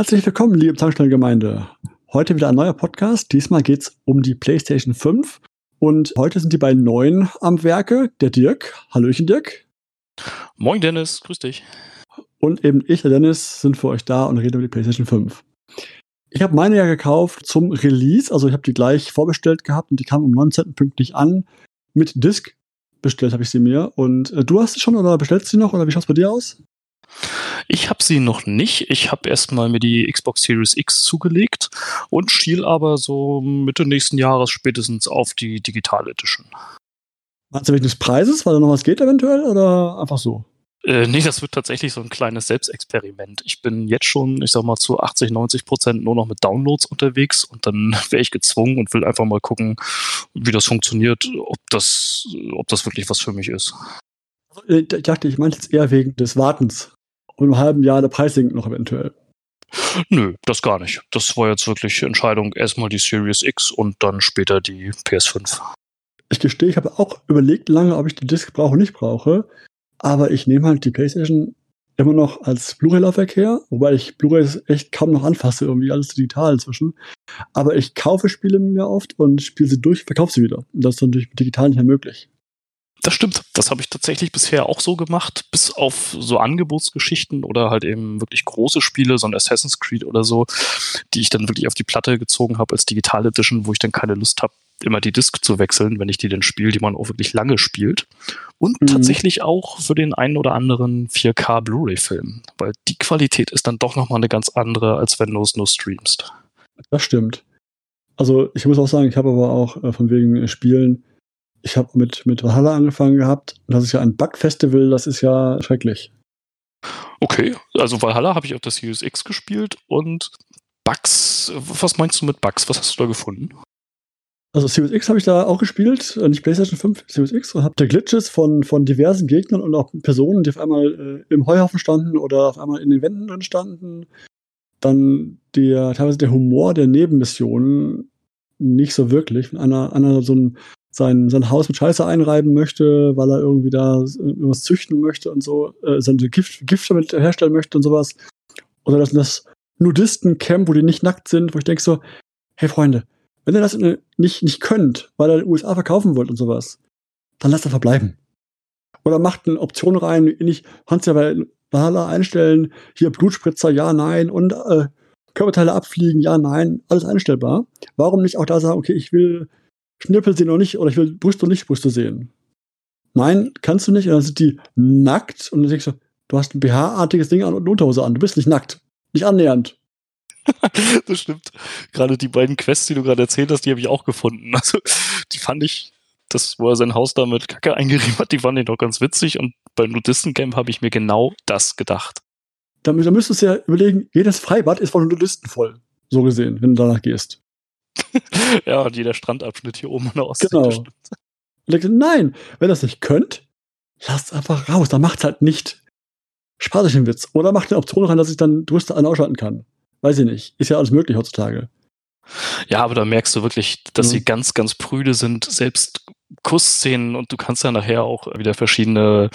Herzlich willkommen, liebe Tankstellengemeinde. Heute wieder ein neuer Podcast. Diesmal geht es um die PlayStation 5. Und heute sind die beiden Neuen am Werke. Der Dirk. Hallöchen, Dirk. Moin, Dennis. Grüß dich. Und eben ich, der Dennis, sind für euch da und reden über die PlayStation 5. Ich habe meine ja gekauft zum Release. Also ich habe die gleich vorbestellt gehabt und die kam am 19. pünktlich an. Mit Disc bestellt habe ich sie mir. Und äh, du hast sie schon oder bestellst sie noch? Oder wie schaut es bei dir aus? Ich habe sie noch nicht. Ich habe erstmal mir die Xbox Series X zugelegt und schiel aber so Mitte nächsten Jahres spätestens auf die Digital Edition. Meinst du wegen des Preises, weil da noch was geht eventuell oder einfach so? Äh, nee, das wird tatsächlich so ein kleines Selbstexperiment. Ich bin jetzt schon, ich sag mal, zu 80, 90 Prozent nur noch mit Downloads unterwegs und dann wäre ich gezwungen und will einfach mal gucken, wie das funktioniert, ob das, ob das wirklich was für mich ist. Äh, ich dachte, ich meinte jetzt eher wegen des Wartens. Und im halben Jahr der Preis sinkt noch eventuell. Nö, das gar nicht. Das war jetzt wirklich Entscheidung, erstmal die Series X und dann später die PS5. Ich gestehe, ich habe auch überlegt lange, ob ich die Disc brauche oder nicht brauche. Aber ich nehme halt die PlayStation immer noch als Blu-ray-Laufwerk her, wobei ich Blu-rays echt kaum noch anfasse, irgendwie alles digital inzwischen. Aber ich kaufe Spiele mir oft und spiele sie durch, verkaufe sie wieder. Und das ist natürlich digital nicht mehr möglich. Das stimmt. Das habe ich tatsächlich bisher auch so gemacht, bis auf so Angebotsgeschichten oder halt eben wirklich große Spiele, so ein Assassin's Creed oder so, die ich dann wirklich auf die Platte gezogen habe als Digital Edition, wo ich dann keine Lust habe, immer die Disc zu wechseln, wenn ich die denn spiele, die man auch wirklich lange spielt. Und mhm. tatsächlich auch für den einen oder anderen 4K Blu-ray-Film, weil die Qualität ist dann doch nochmal eine ganz andere, als wenn du es nur streamst. Das stimmt. Also ich muss auch sagen, ich habe aber auch äh, von wegen Spielen ich habe mit, mit Valhalla angefangen gehabt. Das ist ja ein Bug-Festival, das ist ja schrecklich. Okay, also Valhalla habe ich auf der Series X gespielt und Bugs, was meinst du mit Bugs? Was hast du da gefunden? Also Series X habe ich da auch gespielt, äh, nicht PlayStation 5, Series X, und habe da Glitches von, von diversen Gegnern und auch Personen, die auf einmal äh, im Heuhaufen standen oder auf einmal in den Wänden drin standen. Dann der, teilweise der Humor der Nebenmissionen nicht so wirklich. Wenn einer, einer so ein sein, sein Haus mit Scheiße einreiben möchte, weil er irgendwie da irgendwas züchten möchte und so, äh, seine Gift, Gift damit herstellen möchte und sowas. Oder das, das Nudisten-Camp, wo die nicht nackt sind, wo ich denke so, hey Freunde, wenn ihr das nicht, nicht könnt, weil ihr in den USA verkaufen wollt und sowas, dann lasst er verbleiben. Oder macht eine Option rein, nicht, kannst ja bei Valhalla einstellen, hier Blutspritzer, ja, nein, und äh, Körperteile abfliegen, ja, nein, alles einstellbar. Warum nicht auch da sagen, okay, ich will Schnippel sehen oder nicht, oder ich will Brüste und nicht Brüste sehen. Nein, kannst du nicht. Und dann sind die nackt und dann denkst du, du hast ein BH-artiges Ding an und eine Unterhose an. Du bist nicht nackt. Nicht annähernd. das stimmt. Gerade die beiden Quests, die du gerade erzählt hast, die habe ich auch gefunden. Also, die fand ich, das, wo er sein Haus da mit Kacke eingerieben hat, die fand ich doch ganz witzig. Und beim Nudistencamp habe ich mir genau das gedacht. Da, da müsstest du ja überlegen, jedes Freibad ist von Nudisten voll. So gesehen, wenn du danach gehst. ja, und jeder Strandabschnitt hier oben an der Ostsee. Genau. Nein, wenn ihr das nicht könnt, lasst einfach raus. Dann macht halt nicht. Spart euch den Witz. Oder macht eine Option rein, dass ich dann Brüste an ausschalten kann. Weiß ich nicht. Ist ja alles möglich heutzutage. Ja, aber da merkst du wirklich, dass mhm. sie ganz, ganz prüde sind. Selbst Kussszenen und du kannst ja nachher auch wieder verschiedene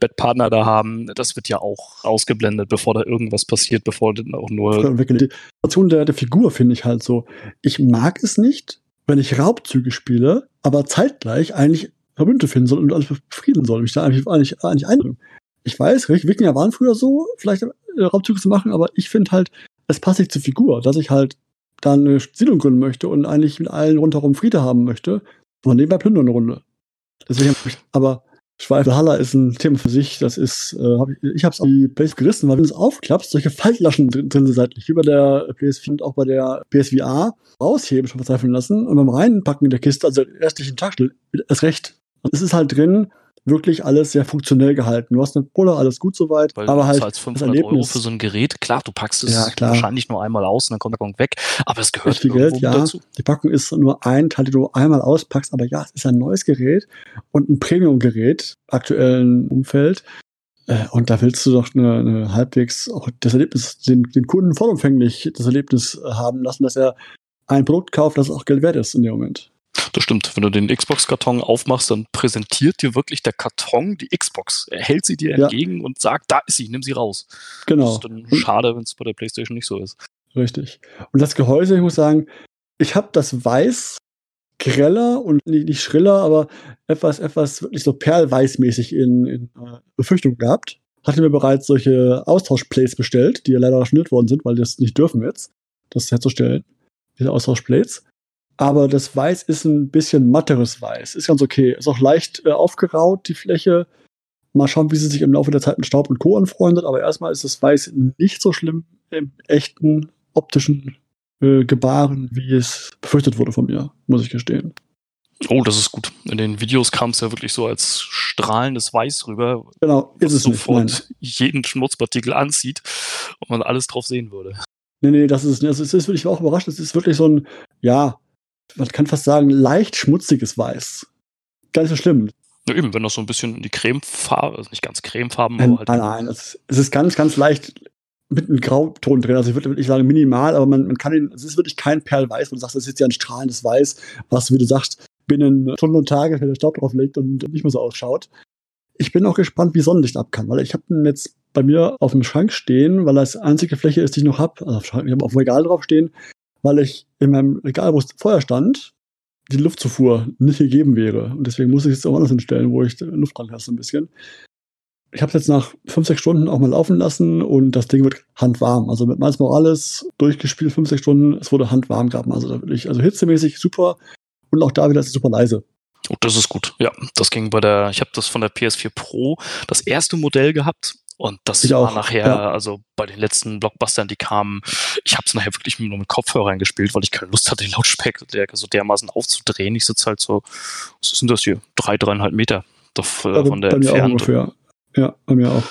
Bettpartner da haben. Das wird ja auch ausgeblendet, bevor da irgendwas passiert, bevor dann auch nur. Die Situation der, der Figur finde ich halt so. Ich mag es nicht, wenn ich Raubzüge spiele, aber zeitgleich eigentlich Verbündete finden soll und alles befrieden soll, mich da eigentlich, eigentlich, eigentlich einbringen. Ich weiß, Wikinger waren früher so, vielleicht äh, Raubzüge zu machen, aber ich finde halt, es passt nicht zur Figur, dass ich halt da eine Siedlung gründen möchte und eigentlich mit allen rundherum Friede haben möchte. Und nebenbei plündern eine Runde. Deswegen aber Schweifelhaller ist ein Thema für sich. Das ist, äh, hab ich, ich habe es auf die Place gerissen, weil wenn du es aufklappst, solche Faltlaschen drin, drin sind seitlich, wie bei der PS4 und auch bei der PSVR, rausheben, schon verzweifeln lassen und beim Reinpacken in der Kiste, also restlichen Tag, ist recht. Es ist halt drin, wirklich alles sehr funktionell gehalten. Du hast eine Pulle, alles gut soweit, Weil aber halt als 500 Euro für so ein Gerät, klar, du packst es ja, wahrscheinlich nur einmal aus und dann kommt der Packung weg, aber es gehört viel Geld, ja. Dazu. Die Packung ist nur ein Teil, den du einmal auspackst, aber ja, es ist ein neues Gerät und ein Premium-Gerät, aktuellen Umfeld. Äh, und da willst du doch eine, eine halbwegs auch das Erlebnis, den, den Kunden vollumfänglich das Erlebnis haben lassen, dass er ein Produkt kauft, das auch Geld wert ist in dem Moment. Das stimmt. Wenn du den Xbox-Karton aufmachst, dann präsentiert dir wirklich der Karton die Xbox. Er hält sie dir Ja. entgegen und sagt, da ist sie, nimm sie raus. Das Genau. ist dann schade, wenn es bei der PlayStation nicht so ist. Richtig. Und das Gehäuse, ich muss sagen, ich habe das Weiß greller und nicht, nicht schriller, aber etwas, etwas wirklich so perlweißmäßig in, in äh, Befürchtung gehabt. Hatte mir bereits solche Austauschplates bestellt, die ja leider storniert worden sind, weil die das nicht dürfen jetzt, das herzustellen, diese Austauschplates. Aber das Weiß ist ein bisschen matteres Weiß. Ist ganz okay. Ist auch leicht äh, aufgeraut, die Fläche. Mal schauen, wie sie sich im Laufe der Zeit mit Staub und Co. anfreundet. Aber erstmal ist das Weiß nicht so schlimm im echten optischen äh, Gebaren, wie es befürchtet wurde von mir, muss ich gestehen. Oh, das ist gut. In den Videos kam es ja wirklich so als strahlendes Weiß rüber, Genau, ist es nicht. Sofort jeden Schmutzpartikel anzieht und man alles drauf sehen würde. Nee, nee, das ist nicht. Also, es ist wirklich auch überrascht. Es ist wirklich so ein, ja, man kann fast sagen, leicht schmutziges Weiß. Gar nicht so schlimm. Ja, eben, wenn das so ein bisschen in die Cremefarbe, also nicht ganz Cremefarben, Nein, aber halt nein, nein. Es, es ist ganz, ganz leicht mit einem Grauton drin. Also ich würde wirklich sagen minimal, aber man, man kann ihn, es ist wirklich kein Perlweiß, wo du sagst, das ist jetzt ja ein strahlendes Weiß, was, wie du sagst, binnen Stunden und Tage, wenn der Staub drauf liegt und nicht mehr so ausschaut. Ich bin auch gespannt, wie Sonnenlicht ab kann, weil ich habe ihn jetzt bei mir auf dem Schrank stehen, weil das einzige Fläche ist, die ich noch habe, also ich habe auf dem Regal drauf stehen, weil ich in meinem Regal, wo es vorher stand, die Luftzufuhr nicht gegeben wäre. Und deswegen muss ich es auch anders hinstellen, wo ich Luft dran lasse ein bisschen. Ich habe es jetzt nach fünf, sechs Stunden auch mal laufen lassen und das Ding wird handwarm. Also mit Miles Morales durchgespielt, fünf, sechs Stunden, es wurde handwarm gehabt. Also also hitzemäßig super und auch da wieder ist es super leise. Oh, das ist gut. Ja, das ging bei der, ich habe das von der PS4 Pro, das erste Modell gehabt. Und das Ich war auch, nachher, ja. also bei den letzten Blockbustern, die kamen, ich habe es nachher wirklich nur mit Kopfhörern gespielt, weil ich keine Lust hatte, den Lautstärke so dermaßen aufzudrehen. Ich sitze halt so, was ist denn das hier? Drei, dreieinhalb Meter davon Also von der entfernt. ungefähr. Ja, bei mir auch.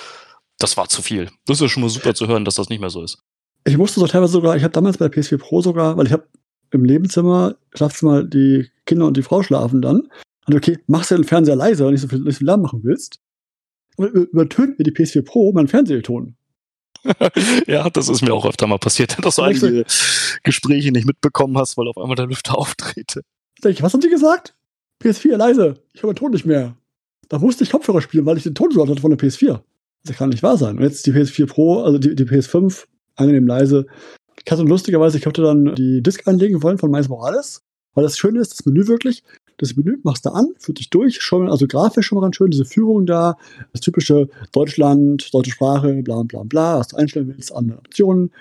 Das war zu viel. Das ist ja schon mal super zu hören, dass das nicht mehr so ist. Ich musste so teilweise sogar, ich habe damals bei der PS4 Pro sogar, weil ich habe im Nebenzimmer, Schlafzimmer, die Kinder und die Frau schlafen dann. Und okay, machst du den Fernseher leiser, wenn du nicht so viel, nicht so viel Lärm machen willst. Übertönt mir die PS4 Pro meinen Fernsehton. ja, das ist mir auch öfter mal passiert, dass du einige Gespräche nicht mitbekommen hast, weil auf einmal der Lüfter aufdrehte. Da denk ich, was haben die gesagt? PS4 leise, ich höre den Ton nicht mehr. Da musste ich Kopfhörer spielen, weil ich den Ton so laut hatte von der PS4. Das kann nicht wahr sein. Und jetzt die PS4 Pro, also die, die PS5, angenehm leise. Ich hatte lustigerweise, ich hatte dann die Disk einlegen wollen von Miles Morales, weil das Schöne ist, das Menü wirklich, das Menü machst du an, führt dich durch, schon, also grafisch schon mal ganz schön, diese Führung da, das typische Deutschland, deutsche Sprache, bla bla bla, was du einstellen willst, andere Optionen.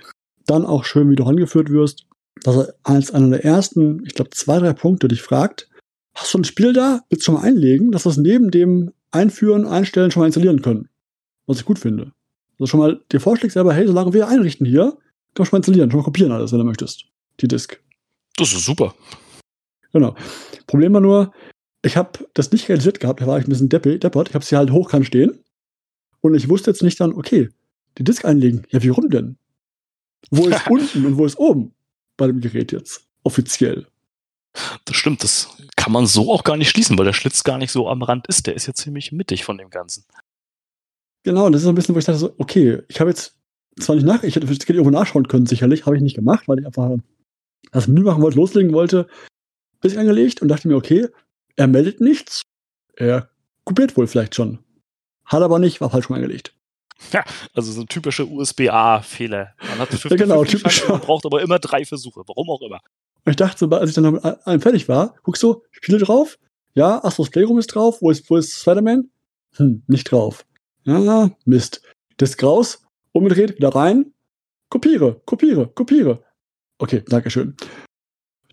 Dann auch schön, wie du rangeführt wirst. Dass er als einer der ersten, ich glaube, zwei, drei Punkte dich fragt, hast du ein Spiel da, willst du schon mal einlegen, dass wir es neben dem Einführen, Einstellen schon mal installieren können. Was ich gut finde. Also schon mal dir vorschlägt selber, hey, solange wir einrichten hier, kannst du schon mal installieren, schon mal kopieren alles, wenn du möchtest. Die Disk. Das ist super. Genau. Problem war nur, ich habe das nicht realisiert gehabt, da war ich ein bisschen deppert. Ich habe sie halt hochkant stehen. Und ich wusste jetzt nicht dann, okay, die Disk einlegen. Ja, wie rum denn? Wo ist unten und wo ist oben bei dem Gerät jetzt? Offiziell. Das stimmt, das kann man so auch gar nicht schließen, weil der Schlitz gar nicht so am Rand ist. Der ist ja ziemlich mittig von dem Ganzen. Genau, und das ist so ein bisschen, wo ich dachte, so, okay, ich habe jetzt zwar nicht nach, ich hätte irgendwo nachschauen können, sicherlich, habe ich nicht gemacht, weil ich einfach das Menü machen wollte, loslegen wollte, bis angelegt und dachte mir, okay, er meldet nichts, er kopiert wohl vielleicht schon. Hat aber nicht, war falsch rum angelegt. Also so ein typischer USB-A-Fehler. Man hat 50 Ja, genau, 50 typisch. Man braucht aber immer drei Versuche, warum auch immer. Und ich dachte, als ich dann mit allem fertig war, guckst du, Spiele drauf, ja, Astros Playroom ist drauf, wo ist, wo ist Spider-Man? Hm, nicht drauf. Ja, Mist. Disk raus, umgedreht, wieder rein, kopiere, kopiere, kopiere. Okay, Dankeschön.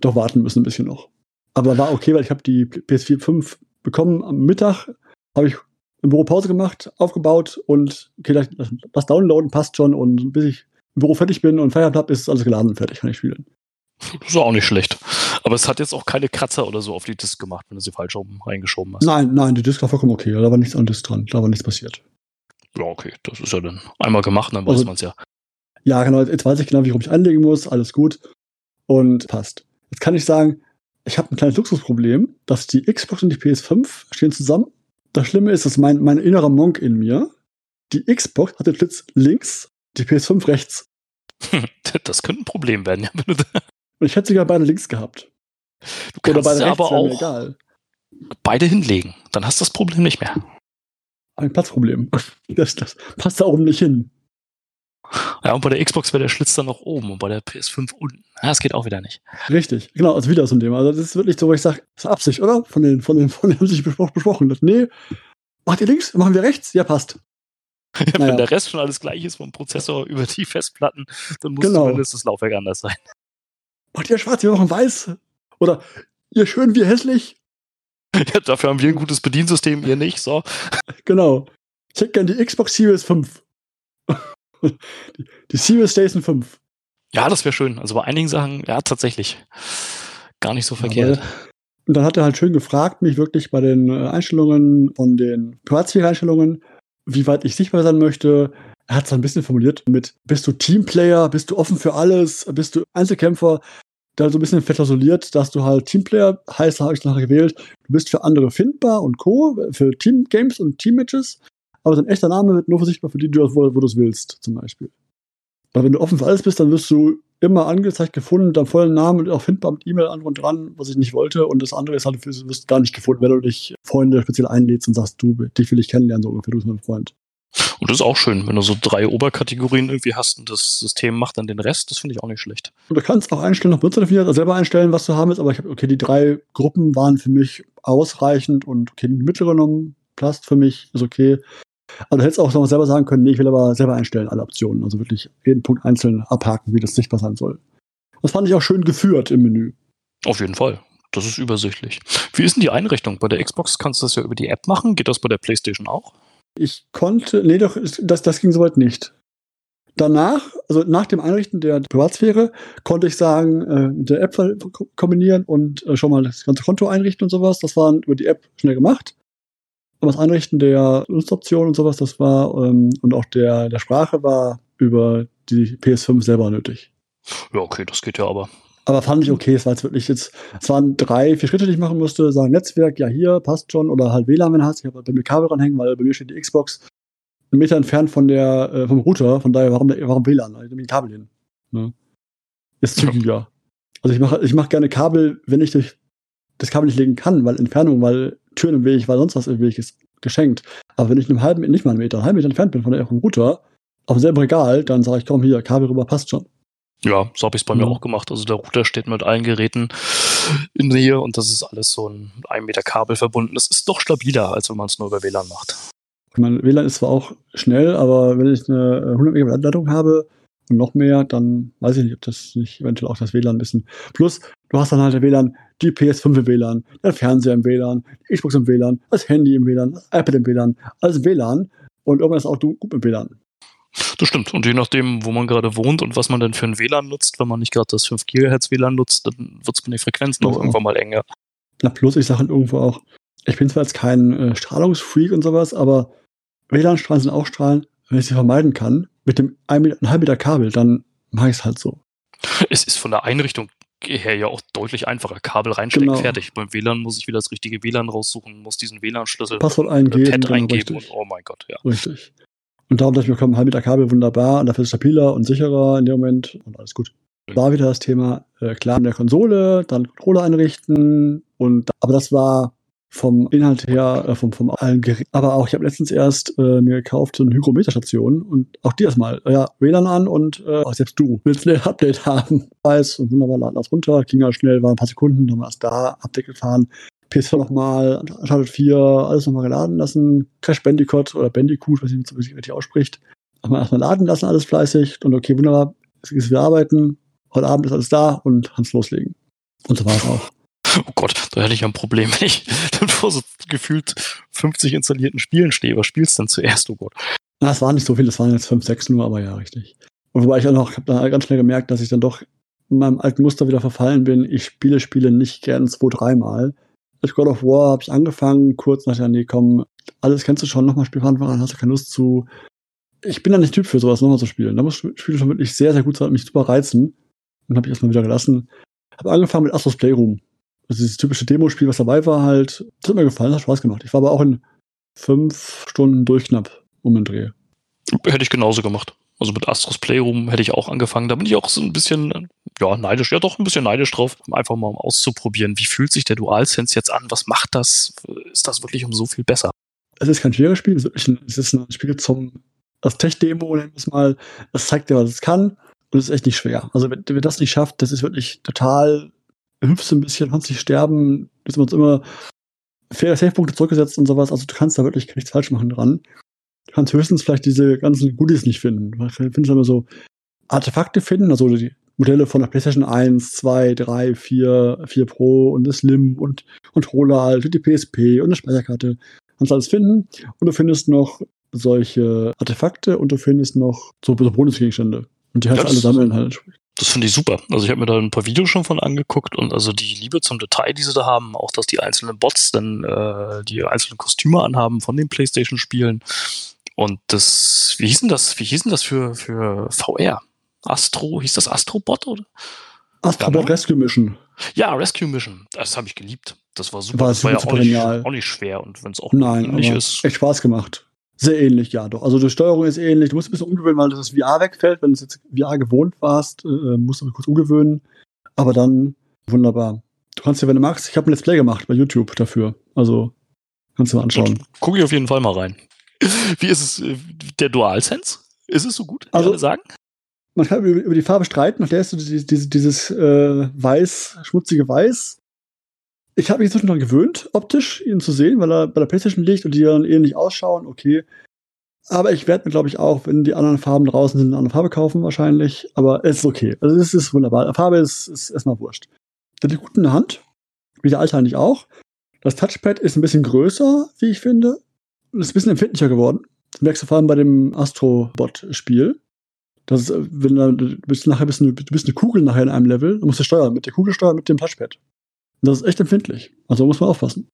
Doch warten müssen ein bisschen noch. Aber war okay, weil ich habe die PS4 5 bekommen am Mittag, habe ich im Büro Pause gemacht, aufgebaut und okay, das, das Downloaden passt schon und bis ich im Büro fertig bin und Feierabend habe, ist alles geladen und fertig, kann ich spielen. Das ist auch nicht schlecht. Aber es hat jetzt auch keine Kratzer oder so auf die Disk gemacht, wenn du sie falsch oben reingeschoben hast. Nein, nein, die Disk war vollkommen okay. Da war nichts an Disk dran. Da war nichts passiert. Ja, okay, das ist ja dann einmal gemacht, dann weiß Also- man es ja. Ja, genau. Jetzt weiß ich genau, wie ich anlegen muss. Alles gut. Und passt. Jetzt kann ich sagen, ich habe ein kleines Luxusproblem, dass die Xbox und die PS5 stehen zusammen. Das Schlimme ist, dass mein, mein innerer Monk in mir, die Xbox hat den Schlitz links, die PS5 rechts. Das könnte ein Problem werden, ja, Und ich hätte sogar beide links gehabt. Du kannst Oder beide aber auch egal. beide hinlegen. Dann hast du das Problem nicht mehr. Ein Platzproblem. Das, das passt da oben nicht hin. Ja, und bei der Xbox wäre der Schlitz dann noch oben und bei der PS5 unten. Ja, das geht auch wieder nicht. Richtig, genau, also wieder so ein Thema. Also das ist wirklich so, wo ich sage, das ist Absicht, oder? Von den, von den, von denen sich besprochen. Das, nee, macht ihr links, machen wir rechts? Ja, passt. Ja, naja. Wenn der Rest schon alles gleich ist vom Prozessor über die Festplatten, dann muss genau. zumindest das Laufwerk anders sein. Macht ihr schwarz, wir machen weiß. Oder ihr schön, wir hässlich. Ja, dafür haben wir ein gutes Bediensystem, ihr nicht, so. Genau. Ich hätte gerne die Xbox Series 5. die, die Series Station 5. Ja, das wäre schön. Also bei einigen Sachen, ja, tatsächlich. Gar nicht so verkehrt. Ja, und dann hat er halt schön gefragt, mich wirklich bei den äh, Einstellungen von den Privatsphäre-Einstellungen, wie weit ich sichtbar sein möchte. Er hat es ein bisschen formuliert mit, bist du Teamplayer, bist du offen für alles, bist du Einzelkämpfer? Da so ein bisschen verklausuliert, dass du halt Teamplayer, heißt, habe ich nachher gewählt, du bist für andere findbar und Co., für Teamgames und Teammatches aber dein echter Name wird nur sichtbar für die, wo, wo du es willst, zum Beispiel. Aber wenn du offen für alles bist, dann wirst du immer angezeigt gefunden deinem vollen Namen und auch findbar mit E-Mail an und dran, was ich nicht wollte. Und das andere ist halt, du wirst gar nicht gefunden, wenn du dich Freunde speziell einlädst und sagst, du, dich will ich kennenlernen, so ungefähr, du bist mein Freund. Und das ist auch schön, wenn du so drei Oberkategorien irgendwie hast und das System macht dann den Rest, das finde ich auch nicht schlecht. Und du kannst auch einstellen, noch benutzerdefiniert, also selber einstellen, was du haben willst, aber ich habe, okay, die drei Gruppen waren für mich ausreichend und okay, die mittlere genommen, Plast für mich ist okay. Aber du hättest auch noch selber sagen können, nee, ich will aber selber einstellen, alle Optionen. Also wirklich jeden Punkt einzeln abhaken, wie das sichtbar sein soll. Das fand ich auch schön geführt im Menü. Auf jeden Fall. Das ist übersichtlich. Wie ist denn die Einrichtung? Bei der Xbox kannst du das ja über die App machen. Geht das bei der PlayStation auch? Ich konnte, nee, doch, das, das ging soweit nicht. Danach, also nach dem Einrichten der Privatsphäre, konnte ich sagen, äh, mit der App kombinieren und äh, schon mal das ganze Konto einrichten und sowas. Das war über die App schnell gemacht. Aber das Einrichten der Nutzoption und sowas, das war, ähm, und auch der, der Sprache war über die PS5 selber nötig. Ja, okay, das geht ja aber. Aber fand ich okay, es war jetzt wirklich jetzt, es waren drei, vier Schritte, die ich machen musste, sagen Netzwerk, ja hier, passt schon, oder halt WLAN, wenn du hast. Ich habe bei mir Kabel ranhängen, weil bei mir steht die Xbox einen Meter entfernt von der, äh, vom Router, von daher, warum, warum WLAN? Ich nehme die Kabel hin. Ne? Ist zügiger. Ja. Also ich mache ich mach gerne Kabel, wenn ich durch das Kabel nicht legen kann, weil Entfernung, weil Türen im Weg, weil sonst was im Weg ist, geschenkt. Aber wenn ich einen halben, nicht mal einen Meter, einen halben Meter entfernt bin von der Router, auf demselben Regal, dann sage ich, komm hier, Kabel rüber, passt schon. Ja, so habe ich es bei ja. mir auch gemacht. Also der Router steht mit allen Geräten in Nähe und das ist alles so ein 1 Meter Kabel verbunden. Das ist doch stabiler, als wenn man es nur über WLAN macht. Ich meine, WLAN ist zwar auch schnell, aber wenn ich eine 100 Megabyte Leitung habe, und noch mehr, dann weiß ich nicht, ob das nicht eventuell auch das WLAN ein bisschen. Plus, du hast dann halt der WLAN, die PS5 im WLAN, der Fernseher im WLAN, die Xbox im WLAN, das Handy im WLAN, das iPad im WLAN, alles im WLAN und irgendwann ist auch gut im WLAN. Das stimmt. Und je nachdem, wo man gerade wohnt und was man denn für ein WLAN nutzt, wenn man nicht gerade das 5 GHz WLAN nutzt, dann wird es mit den Frequenzen auch irgendwann mal enger. Na, plus, ich sage halt irgendwo auch, ich bin zwar jetzt kein äh, Strahlungsfreak und sowas, aber WLAN-Strahlen sind auch Strahlen, wenn ich sie vermeiden kann, mit dem ein, halben Meter Kabel, dann mache ich es halt so. Es ist von der Einrichtung her ja auch deutlich einfacher. Kabel reinstecken, genau. fertig. Beim WLAN muss ich wieder das richtige WLAN raussuchen, muss diesen WLAN-Schlüssel Passwort eingeben, Pad eingeben und oh mein Gott, ja. Richtig. Und darum dachte ich mir, komm, halb Meter Kabel wunderbar und dafür ist stabiler und sicherer in dem Moment und alles gut. War wieder das Thema, äh, klar in der Konsole, dann Controller einrichten und aber das war vom Inhalt her, äh, vom, vom allen Gerät. Aber auch, ich habe letztens erst äh, mir gekauft so eine Hygrometerstation und auch die erstmal, äh, ja, WLAN an und äh, auch selbst du willst ein Update haben. Weiß und wunderbar, laden das runter, ging halt schnell, war ein paar Sekunden, dann war es da, Update gefahren. PS4 nochmal, Uncharted 4, alles nochmal geladen lassen. Crash Bandicoot oder Bandicoot, was ich nicht richtig ausspricht. Nochmal erstmal laden lassen, alles fleißig und okay, wunderbar, es ist wieder arbeiten. Heute Abend ist alles da und Hans loslegen. Und so war es auch. Oh Gott, da hätte ich ein Problem, wenn ich vor so gefühlt 50 installierten Spielen stehe. Was spielst du denn zuerst, oh Gott? Na, es waren nicht so viele, es waren jetzt 5, 6 nur, aber ja, richtig. Und wobei ich auch noch, habe da ganz schnell gemerkt, dass ich dann doch in meinem alten Muster wieder verfallen bin. Ich spiele Spiele nicht gern zwei, dreimal. Als God of War habe ich angefangen, kurz nachher, nee, komm, alles kennst du schon, nochmal Spiel von Anfang an, hast du keine Lust zu. Ich bin da nicht Typ für sowas, nochmal zu spielen. Da muss Spiele schon wirklich sehr, sehr gut sein, mich super reizen. Und habe ich erstmal wieder gelassen. Habe angefangen mit Astros Playroom. Also dieses typische Demospiel, was dabei war, halt, das hat mir gefallen, hat Spaß gemacht. Ich war aber auch in fünf Stunden durchknapp um den Dreh. Hätte ich genauso gemacht. Also mit Astros Playroom hätte ich auch angefangen. Da bin ich auch so ein bisschen ja, neidisch, ja doch ein bisschen neidisch drauf, einfach mal um auszuprobieren, wie fühlt sich der DualSense jetzt an, was macht das, ist das wirklich um so viel besser? Es ist kein schweres Spiel, es ist, ein, es Spiel zum, das Tech-Demo, nennen wir es mal, das zeigt dir, was es kann und es ist echt nicht schwer. Also wenn, wenn das nicht schafft, das ist wirklich total, hüpfst ein bisschen, kannst nicht sterben, du hast uns immer faire Safe-Punkte zurückgesetzt und sowas, also du kannst da wirklich nichts falsch machen dran. Du kannst höchstens vielleicht diese ganzen Goodies nicht finden. Du findest immer so Artefakte finden, also die Modelle von der PlayStation 1, 2, 3, 4, 4 Pro und das Slim und Controller halt, und die PSP und eine Speicherkarte. Kannst alles finden. Und du findest noch solche Artefakte und du findest noch so, so Bonusgegenstände. Und die halt ja, alle sammeln halt. Das finde ich super. Also ich habe mir da ein paar Videos schon von angeguckt und also die Liebe zum Detail, die sie da haben, auch dass die einzelnen Bots dann äh, die einzelnen Kostüme anhaben von den PlayStation-Spielen. Und das, wie hieß denn das? Wie hieß denn das für, für VR? Astro, hieß das Astrobot oder? Astrobot ja, Rescue Mission. Ja, Rescue Mission. Das habe ich geliebt. Das war super. War das war ja auch nicht, auch nicht, schwer und wenn es auch Nein, ähnlich ist. Echt Spaß gemacht. Sehr ähnlich, ja, doch. Also die Steuerung ist ähnlich. Du musst ein bisschen umgewöhnen, weil das VR wegfällt. Wenn du jetzt VR gewohnt warst, äh, musst du kurz umgewöhnen. Aber dann wunderbar. Du kannst ja, wenn du magst, ich habe ein Let's Play gemacht bei YouTube dafür. Also kannst du mal anschauen. Gucke ich auf jeden Fall mal rein. Wie ist es, äh, der DualSense? Ist es so gut, also, sagen? man kann über, die Farbe streiten, und der ist so dieses, dieses, dieses äh, weiß, schmutzige Weiß. Ich habe mich inzwischen daran gewöhnt, optisch ihn zu sehen, weil er bei der PlayStation liegt und die dann ähnlich ausschauen, okay. Aber ich werde mir, glaube ich, auch, wenn die anderen Farben draußen sind, eine andere Farbe kaufen, wahrscheinlich. Aber es ist okay. Also, es ist wunderbar. Farbe ist, ist erstmal wurscht. Der liegt gut in der Hand. Wie der alte eigentlich auch. Das Touchpad ist ein bisschen größer, wie ich finde. Und ist ein bisschen empfindlicher geworden. Das merkst du vor allem bei dem Astrobot-Spiel. Das ist, wenn du bist nachher bist du, bist eine Kugel nachher in einem Level, du musst du steuern, mit der Kugel steuern, mit dem Touchpad. Das ist echt empfindlich. Also muss man aufpassen.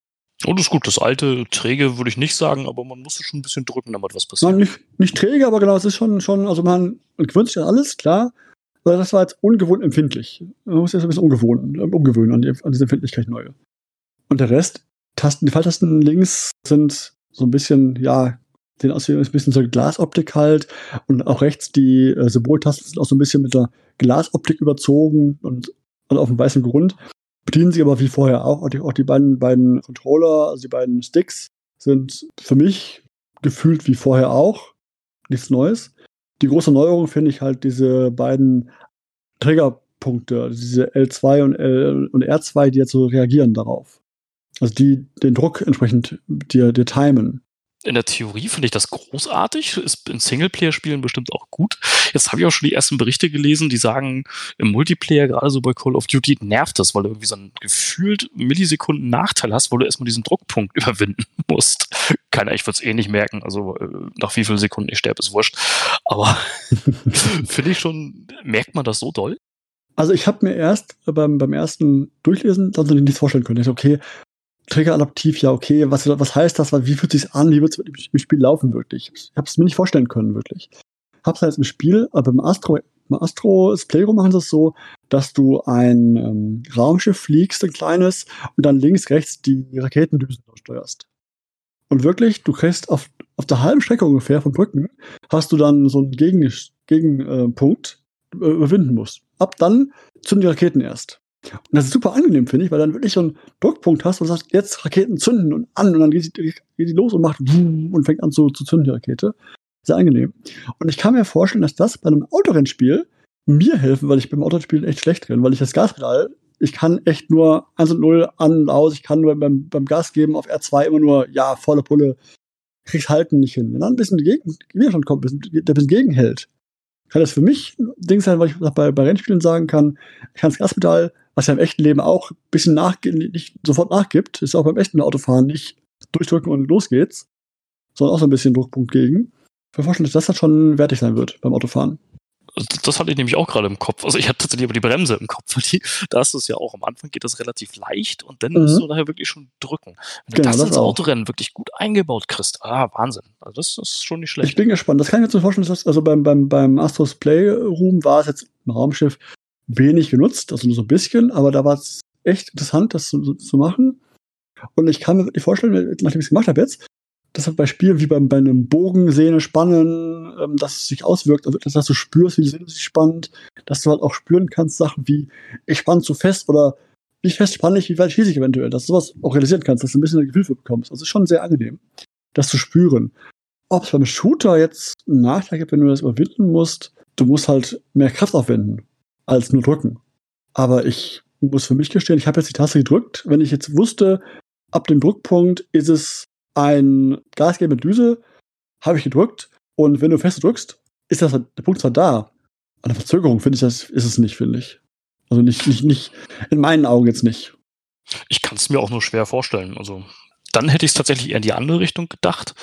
Und das ist gut. Das alte träge würde ich nicht sagen, aber man muss schon ein bisschen drücken, damit was passiert. Nein, nicht, nicht träge, aber genau, es ist schon, schon, also man, man gewöhnt sich an alles, klar. Aber das war jetzt ungewohnt empfindlich. Man muss jetzt ein bisschen ungewohnt, umgewöhnen an, die, an diese Empfindlichkeit neue. Und der Rest, Tasten, die Falltasten links sind so ein bisschen, ja, sehen aus wie ein bisschen so Glasoptik halt. Und auch rechts die äh, Symboltasten sind auch so ein bisschen mit der Glasoptik überzogen und also auf dem weißen Grund. Bedienen sie aber wie vorher auch. Auch die, auch die beiden, beiden Controller, also die beiden Sticks, sind für mich gefühlt wie vorher auch. Nichts Neues. Die große Neuerung finde ich halt diese beiden Triggerpunkte, also diese L2 und, L und R2, die jetzt so reagieren darauf. Also die den Druck entsprechend dir, dir timen in der Theorie finde ich das großartig, ist in Singleplayer-Spielen bestimmt auch gut. Jetzt habe ich auch schon die ersten Berichte gelesen, die sagen, im Multiplayer, gerade so bei Call of Duty, nervt das, weil du irgendwie so einen gefühlt Millisekunden Nachteil hast, weil du erstmal diesen Druckpunkt überwinden musst. Keiner, ich würde es eh nicht merken, also äh, nach wie vielen Sekunden ich sterbe, ist wurscht. Aber finde ich schon, merkt man das so doll? Also ich habe mir erst beim, beim ersten Durchlesen sonst noch nichts vorstellen können. Ich dachte, okay, Trigger-adaptiv, ja, okay, was, was heißt das? Wie fühlt sich an? Wie wird es im Spiel laufen, wirklich? Ich habe es mir nicht vorstellen können, wirklich. Hab's halt im Spiel, aber beim Astro, beim Astro's Playroom machen sie es so, dass du ein ähm, Raumschiff fliegst, ein kleines, und dann links, rechts die Raketendüsen steuerst. Und wirklich, du kriegst auf, auf der halben Strecke ungefähr von Brücken, hast du dann so einen Gegenpunkt, Gegen, äh, äh, überwinden musst. Ab dann zünden die Raketen erst. Und das ist super angenehm, finde ich, weil dann wirklich so einen Druckpunkt hast und sagst, jetzt Raketen zünden und an und dann geht die, geht die los und macht und fängt an zu, zu zünden, die Rakete. Sehr angenehm. Und ich kann mir vorstellen, dass das bei einem Autorennspiel mir helfen, weil ich beim Autorennspiel echt schlecht drin, weil ich das Gaspedal, ich kann echt nur 1 und 0 an und aus, ich kann nur beim, beim Gas geben auf R2 immer nur, ja, volle Pulle, krieg's halten nicht hin. Wenn dann ein bisschen gegen, Widerstand kommt, der ein bisschen gegenhält, kann das für mich ein Ding sein, weil ich bei, bei Rennspielen sagen kann, ich kann das Gaspedal was ja im echten Leben auch ein bisschen nach, nicht sofort nachgibt, ist auch beim echten Autofahren nicht durchdrücken und los geht's, sondern auch so ein bisschen Druckpunkt gegen. Ich kann mir vorstellen, dass das halt schon wertig sein wird beim Autofahren. Das hatte ich nämlich auch gerade im Kopf. Also ich hatte tatsächlich aber die Bremse im Kopf. Die, da ist es ja auch. Am Anfang geht das relativ leicht und dann mhm. musst du daher wirklich schon drücken. Wenn genau, du das ins Autorennen wirklich gut eingebaut kriegst, ah, Wahnsinn. Also das ist schon nicht schlecht. Ich bin gespannt. Das kann ich mir so vorstellen, dass das, also beim, beim, beim Astros Playroom war es jetzt ein Raumschiff, wenig genutzt, also nur so ein bisschen, aber da war es echt interessant, das zu, zu machen. Und ich kann mir wirklich vorstellen, nachdem ich es gemacht habe jetzt, das hat bei Spielen wie beim, bei einem Bogen, Sehne, Spannen, ähm, dass es sich auswirkt, also, dass du spürst, wie die Sehne sich spannt, dass du halt auch spüren kannst, Sachen wie, ich spann zu fest oder wie fest spanne ich, wie weit schieße ich eventuell, dass du sowas auch realisieren kannst, dass du ein bisschen ein Gefühl für bekommst. Also ist schon sehr angenehm, das zu spüren. Ob es beim Shooter jetzt einen Nachteil gibt, wenn du das überwinden musst, du musst halt mehr Kraft aufwenden, als nur drücken. Aber ich muss für mich gestehen, ich habe jetzt die Taste gedrückt. Wenn ich jetzt wusste, ab dem Druckpunkt ist es ein Gasgeber mit Düse, habe ich gedrückt. Und wenn du fest drückst, ist das der Punkt zwar da. Eine Verzögerung finde ich das ist es nicht, finde ich. Also nicht, nicht, nicht, in meinen Augen jetzt nicht. Ich kann es mir auch nur schwer vorstellen. Also dann hätte ich es tatsächlich eher in die andere Richtung gedacht.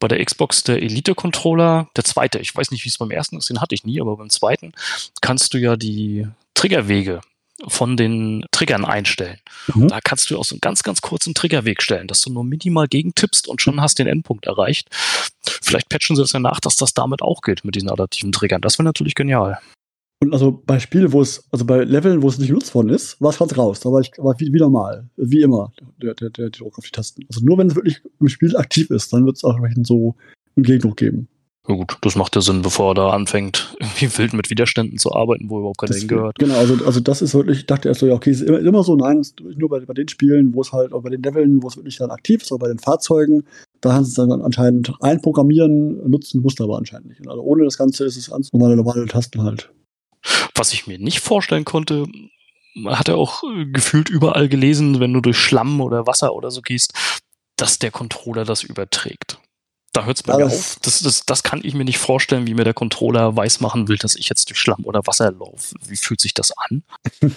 Bei der Xbox der Elite-Controller, der zweite, ich weiß nicht, wie es beim ersten ist, den hatte ich nie, aber beim zweiten kannst du ja die Triggerwege von den Triggern einstellen. Mhm. Da kannst du auch so einen ganz, ganz kurzen Triggerweg stellen, dass du nur minimal gegentippst und schon hast den Endpunkt erreicht. Vielleicht patchen sie das ja nach, dass das damit auch geht mit diesen adaptiven Triggern. Das wäre natürlich genial. Und also bei Spielen, wo es, also bei Leveln, wo es nicht genutzt worden ist, war es ganz raus. Da war ich war wie, wie normal. Wie immer, der, der, der Druck auf die Tasten. Also nur wenn es wirklich im Spiel aktiv ist, dann wird es auch entsprechend so einen Gegendruck geben. Ja gut, das macht ja Sinn, bevor er da anfängt, irgendwie wild mit Widerständen zu arbeiten, wo überhaupt keiner hingehört. Genau, also, also das ist wirklich, ich dachte erst so, ja, okay, es ist immer, immer so, nein, nur bei, bei den Spielen, wo es halt, auch bei den Leveln, wo es wirklich dann aktiv ist, oder bei den Fahrzeugen, da haben sie es dann anscheinend einprogrammieren, nutzen musste aber anscheinend nicht. Also ohne das Ganze ist es ganz normale, normale Tasten halt. Was ich mir nicht vorstellen konnte, man hat ja auch äh, gefühlt überall gelesen, wenn du durch Schlamm oder Wasser oder so gehst, dass der Controller das überträgt. Da hört es bei mir auf. Das, das, das kann ich mir nicht vorstellen, wie mir der Controller weismachen will, dass ich jetzt durch Schlamm oder Wasser laufe. Wie fühlt sich das an?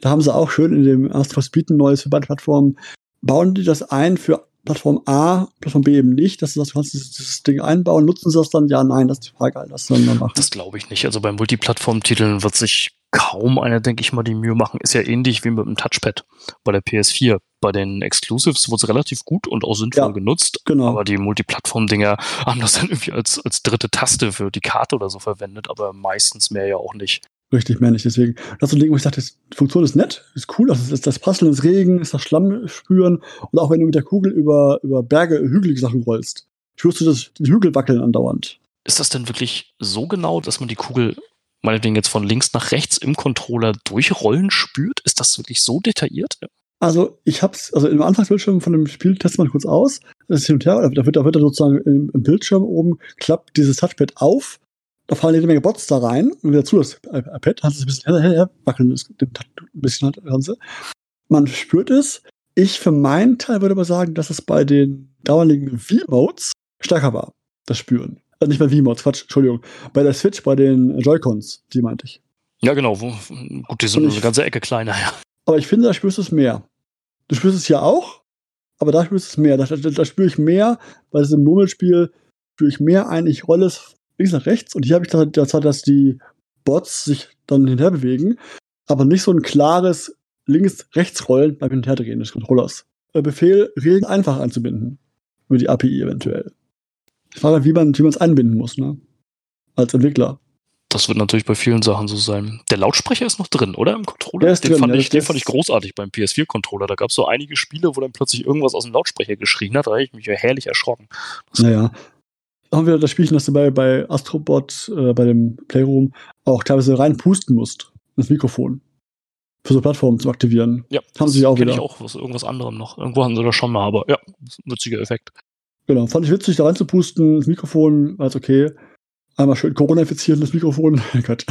da haben sie auch schön in dem Astro Speed ein neues für beide Plattformen. Bauen die das ein für Plattform A, Plattform B eben nicht, dass du sagst, du kannst dieses Ding einbauen, nutzen sie das dann? Ja, nein, das ist die Frage, das dann machen. Das glaube ich nicht. Also bei Multiplattform-Titeln wird sich kaum einer, denke ich mal, die Mühe machen. Ist ja ähnlich wie mit dem Touchpad bei der PS4. Bei den Exclusives wurde es relativ gut und auch sinnvoll ja, genutzt. Genau. Aber die Multiplattform-Dinger haben das dann irgendwie als, als dritte Taste für die Karte oder so verwendet, aber meistens mehr ja auch nicht. Richtig, nicht. Deswegen, das ist so ein Ding, wo ich dachte, die Funktion ist nett, ist cool, das ist das Prasseln ins Regen, ist das Schlamm spüren und auch wenn du mit der Kugel über, über Berge, hügelige Sachen rollst, spürst du das, die Hügel wackeln andauernd. Ist das denn wirklich so genau, dass man die Kugel meinetwegen jetzt von links nach rechts im Controller durchrollen spürt? Ist das wirklich so detailliert? Also ich hab's, also im Anfangsbildschirm von dem Spiel testet man kurz aus, das ist hin und her, da wird, da wird er sozusagen im, im Bildschirm oben, klappt dieses Touchpad auf da fallen jede Menge Bots da rein und wieder zu das iPad, hat es ein bisschen her, her, wackeln, ein bisschen halt Ganze. Man spürt es. Ich für meinen Teil würde aber sagen, dass es bei den dauernden V-Modes stärker war, das Spüren. Also nicht bei V-Modes, Quatsch, Entschuldigung. Bei der Switch, bei den Joy-Cons, die meinte ich. Ja, genau. Gut, die sind ich, eine ganze Ecke kleiner, ja. Aber ich finde, da spürst du es mehr. Du spürst es hier auch, aber da spürst du es mehr. Da, da, da spüre ich mehr, bei diesem Murmelspiel spüre ich mehr ein, ich rolle es links nach rechts. Und hier habe ich da, das, dass die Bots sich dann hinterher bewegen, aber nicht so ein klares Links-Rechts-Rollen beim Hinterherdrehen des Controllers. Der Befehl Regeln einfach anzubinden. Über die API eventuell. Ich frage, wie man es einbinden muss, ne? Als Entwickler. Das wird natürlich bei vielen Sachen so sein. Der Lautsprecher ist noch drin, oder? Im Controller? Den, drin, fand, ja, ich, den fand ich großartig beim PS4-Controller. Da gab es so einige Spiele, wo dann plötzlich irgendwas aus dem Lautsprecher geschrien hat. Da habe ich mich herrlich erschrocken. naja, haben wir das Spielchen, dass du bei, bei Astrobot, äh, bei dem Playroom, auch teilweise reinpusten musst. Das Mikrofon. Für so Plattformen zu aktivieren. Ja, haben sie auch wieder. ich auch, was, irgendwas anderem noch. Irgendwo haben sie das schon mal, aber ja, witziger Effekt. Genau, fand ich witzig, da reinzupusten, das Mikrofon, war okay. Einmal schön Corona-infizieren, das Mikrofon. Gott.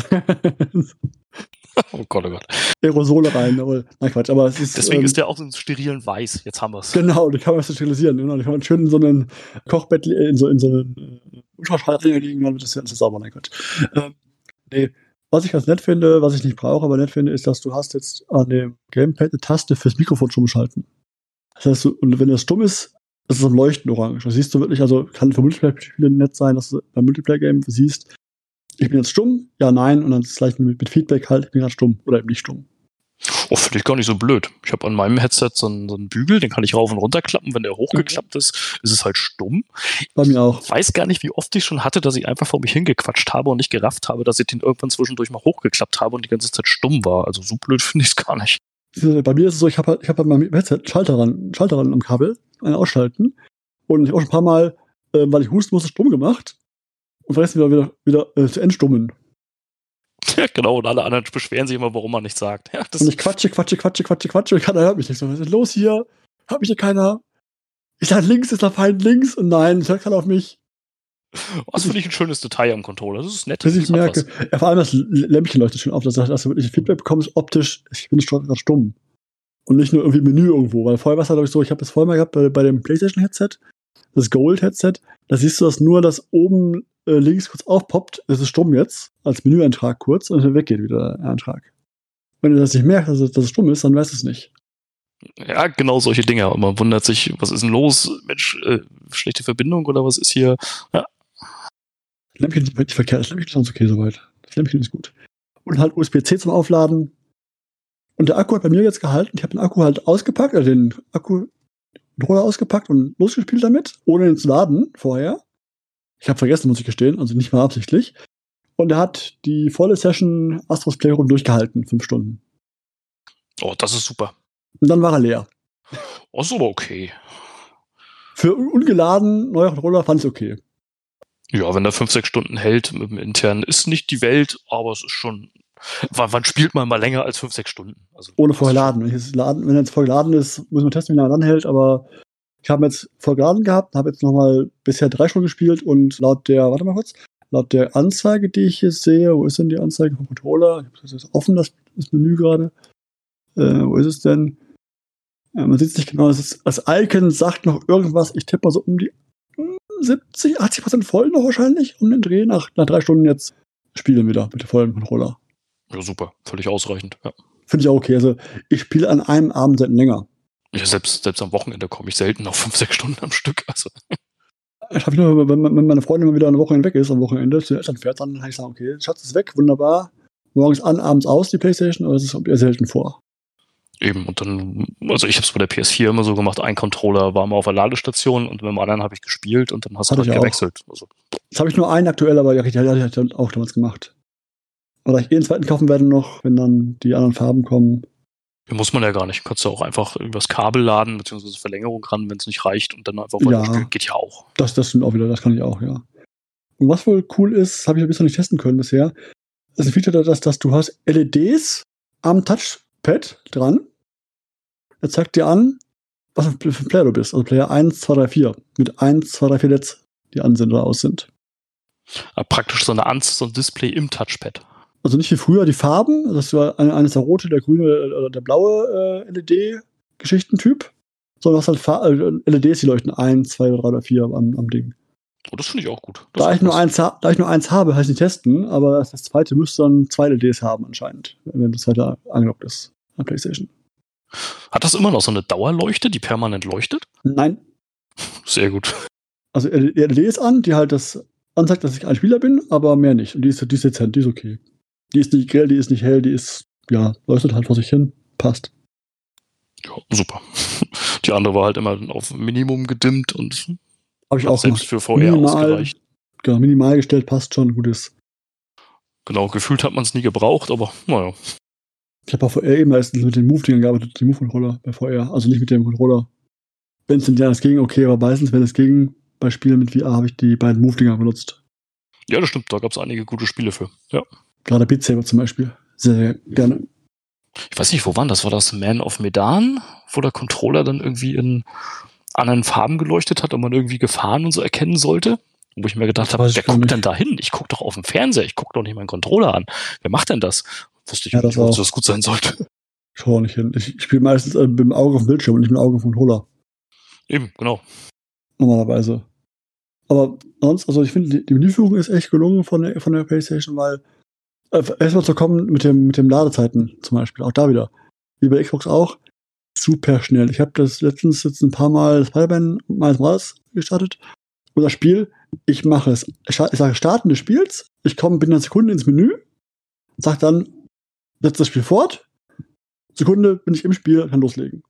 oh Gott, oh Gott. Aerosole rein, aber nein, Quatsch. Aber es ist, Deswegen ähm, ist der auch in sterilen Weiß. Jetzt haben wir es. Genau, den kann man sterilisieren. Genau, den kann man schön in so einen Kochbett, äh, in so, in so einen äh, Ultraschall legen, dann wird das Ganze sauber. Nein, Quatsch. Ähm, nee. Was ich ganz nett finde, was ich nicht brauche, aber nett finde, ist, dass du hast jetzt an dem Gamepad eine Taste fürs Mikrofon stumm schalten. Das heißt, und wenn das stumm ist, das ist so ein Leuchten orange. Da siehst du wirklich, also kann für Multiplayer-Spiele nett sein, dass du beim Multiplayer-Game siehst, ich bin jetzt stumm, ja, nein, und dann ist es gleich mit, mit Feedback halt, ich bin gerade stumm oder eben nicht stumm. Oh, finde ich gar nicht so blöd. Ich habe an meinem Headset so einen, so einen, Bügel, den kann ich rauf und runter klappen. Wenn der hochgeklappt ist, ist es halt stumm. Bei mir auch. Ich weiß gar nicht, wie oft ich schon hatte, dass ich einfach vor mich hingequatscht habe und nicht gerafft habe, dass ich den irgendwann zwischendurch mal hochgeklappt habe und die ganze Zeit stumm war. Also so blöd finde ich es gar nicht. Bei mir ist es so, ich habe halt, ich hab halt meinem Headset Schalter ran, Schalter ran am Kabel, einen ausschalten. Und ich habe auch schon ein paar Mal, äh, weil ich husten musste, stumm gemacht und vergessen wieder, wieder, wieder äh, zu entstummen. Ja, genau, und alle anderen beschweren sich immer, warum man nichts sagt. Ja, und ich quatsche, quatsche, quatsche, quatsche, quatsche und keiner hört mich nicht so. Was ist los hier? Hört mich hier keiner? Ich sage links, ist der Feind links und nein, es hört keiner auf mich. Das finde ich ein schönes Detail am Controller. Das ist nett. Bis ich merke, ja, vor allem das Lämpchen leuchtet schon auf, dass, dass du wirklich Feedback bekommst, optisch, ich bin gerade stumm. Und nicht nur irgendwie Menü irgendwo, weil vorher war es halt, glaube ich, so, ich habe das vorher mal gehabt bei, bei dem PlayStation-Headset, das Gold-Headset, da siehst du das nur, dass oben äh, links kurz aufpoppt, es ist stumm jetzt, als Menüeintrag kurz und dann weggeht wieder der Eintrag. Wenn du das nicht merkst, dass es, dass es stumm ist, dann weißt du es nicht. Ja, genau solche Dinge. Und man wundert sich, was ist denn los? Mensch, äh, schlechte Verbindung oder was ist hier? Ja. Das Lämpchen ist nicht verkehrt, das Lämpchen ist ganz okay soweit. Das Lämpchen ist gut. Und halt USB-C zum Aufladen. Und der Akku hat bei mir jetzt gehalten. Ich habe den Akku halt ausgepackt, also den Akku Controller ausgepackt und losgespielt damit, ohne ihn zu laden vorher. Ich habe vergessen, muss ich gestehen, also nicht mal absichtlich. Und er hat die volle Session Astros Playroom durchgehalten, fünf Stunden. Oh, das ist super. Und dann war er leer. Oh, ist aber okay. Für ungeladen neuer Controller fand ich okay. Ja, wenn er fünf, sechs Stunden hält mit dem internen, ist nicht die Welt, aber es ist schon. Wann, wann spielt man mal länger als fünf, sechs Stunden? Also, Ohne vorher laden. Wenn, jetzt laden. wenn jetzt voll geladen ist, muss man testen, wie lange er dann hält, aber ich habe jetzt voll geladen gehabt, habe jetzt nochmal bisher drei Stunden gespielt und laut der, warte mal kurz, laut der Anzeige, die ich hier sehe, wo ist denn die Anzeige vom Controller? Ich habe das jetzt offen, das, das Menü gerade. Äh, wo ist es denn? Ja, man sieht es nicht genau. Das, ist, das Icon sagt noch irgendwas. Ich tippe mal so um die 70, 80 Prozent voll noch wahrscheinlich um den Dreh. Nach, nach drei Stunden jetzt spielen wieder mit dem vollen Controller. Ja, super. Völlig ausreichend. Ja. Finde ich auch okay. Also ich spiele an einem Abend seit länger. Ja, selbst, selbst am Wochenende komme ich selten auf 5, 6 Stunden am Stück. Also. Ich habe nur, wenn, meine Freundin mal wieder eine Woche weg ist, am Wochenende zu den Eltern fährt, dann kann ich sagen, okay, Schatz ist weg, wunderbar. Morgens an, abends aus, die Playstation, aber es ist eher selten vor. Eben, und dann, also ich habe es bei der PS4 immer so gemacht, ein Controller war mal auf der Ladestation und mit dem anderen habe ich gespielt und dann hast du halt gewechselt. Also. Jetzt habe ich nur einen aktuell, aber ja, hatte ich auch damals gemacht. Oder ich eh den zweiten kaufen werde noch, wenn dann die anderen Farben kommen. Muss man ja gar nicht. Kannst du auch einfach irgendwas Kabel laden, beziehungsweise Verlängerung ran, wenn es nicht reicht und dann einfach ja, Geht ja auch. Das, das stimmt auch wieder, das kann ich auch, ja. Und was wohl cool ist, habe ich ein bisschen nicht testen können bisher, ist ein Feature, dass, dass du hast LEDs am Touchpad dran. Er zeigt dir an, was für ein Player du bist. Also Player 1, 2, 3, 4. Mit 1, 2, 3, 4 LEDs, die an sind oder aus sind. Aber praktisch so eine Anz, so ein Display im Touchpad also nicht wie früher die Farben, das war eines der rote, der grüne oder der blaue äh, LED-Geschichtentyp, sondern hast halt Far äh, LEDs, die leuchten ein, zwei, drei oder vier am, am Ding. Oh, das finde ich auch gut. Das da ich, nur eins, da ich nur eins habe, heißt nicht testen, aber das zweite müsste dann zwei LEDs haben anscheinend, wenn das zweite angelockt ist an PlayStation. Hat das immer noch so eine Dauerleuchte, die permanent leuchtet? Nein. Sehr gut. Also LEDs an, die halt das anzeigt, dass ich ein Spieler bin, aber mehr nicht. Und die ist, die ist dezent, die ist okay. Die ist nicht grell, die ist nicht hell, die ist, ja, leuchtet halt vor sich hin. Passt. Ja, super. Die andere war halt immer auf Minimum gedimmt und habe ich auch selbst gemacht. für VR minimal, ausgereicht. Genau, minimal gestellt, passt schon, gut ist. Genau, gefühlt hat man es nie gebraucht, aber naja. Ich habe bei VR eben meistens mit den Move-Dingern gearbeitet, den Move-Controller bei VR, also nicht mit dem Controller. Wenn es denn ja das ging, okay, aber meistens, wenn es ging, bei Spielen mit VR habe ich die beiden Move-Dinger benutzt. Ja, das stimmt, da gab es einige gute Spiele für. Ja. Gerade Beat Saber zum Beispiel. Sehr, sehr gerne. Ich weiß nicht, wo war das? War das Man of Medan, wo der Controller dann irgendwie in anderen Farben geleuchtet hat und man irgendwie Gefahren und so erkennen sollte? Wo ich mir gedacht habe, wer guckt nicht. denn da hin? Ich gucke doch auf dem Fernseher, ich gucke doch nicht meinen Controller an. Wer macht denn das? Wusste ich ja, nicht, ob das gut sein sollte. Ich schaue nicht hin. Ich, spiele meistens äh, mit dem Auge auf dem Bildschirm und nicht mit dem Auge auf dem Controller. Eben, genau. Normalerweise. Aber sonst, also ich finde, die, Menüführung ist echt gelungen von der, von der PlayStation, weil erstmal zu kommen mit dem, mit dem Ladezeiten zum Beispiel, auch da wieder. Wie bei Xbox auch, super schnell. Ich habe das letztens jetzt ein paar Mal Spider-Man Miles Morales gestartet. Und das Spiel, ich mache es. Ich sage Starten des Spiels, ich komme binnen einer Sekunde ins Menü, sage dann, setze das Spiel fort. Sekunde bin ich im Spiel, kann loslegen.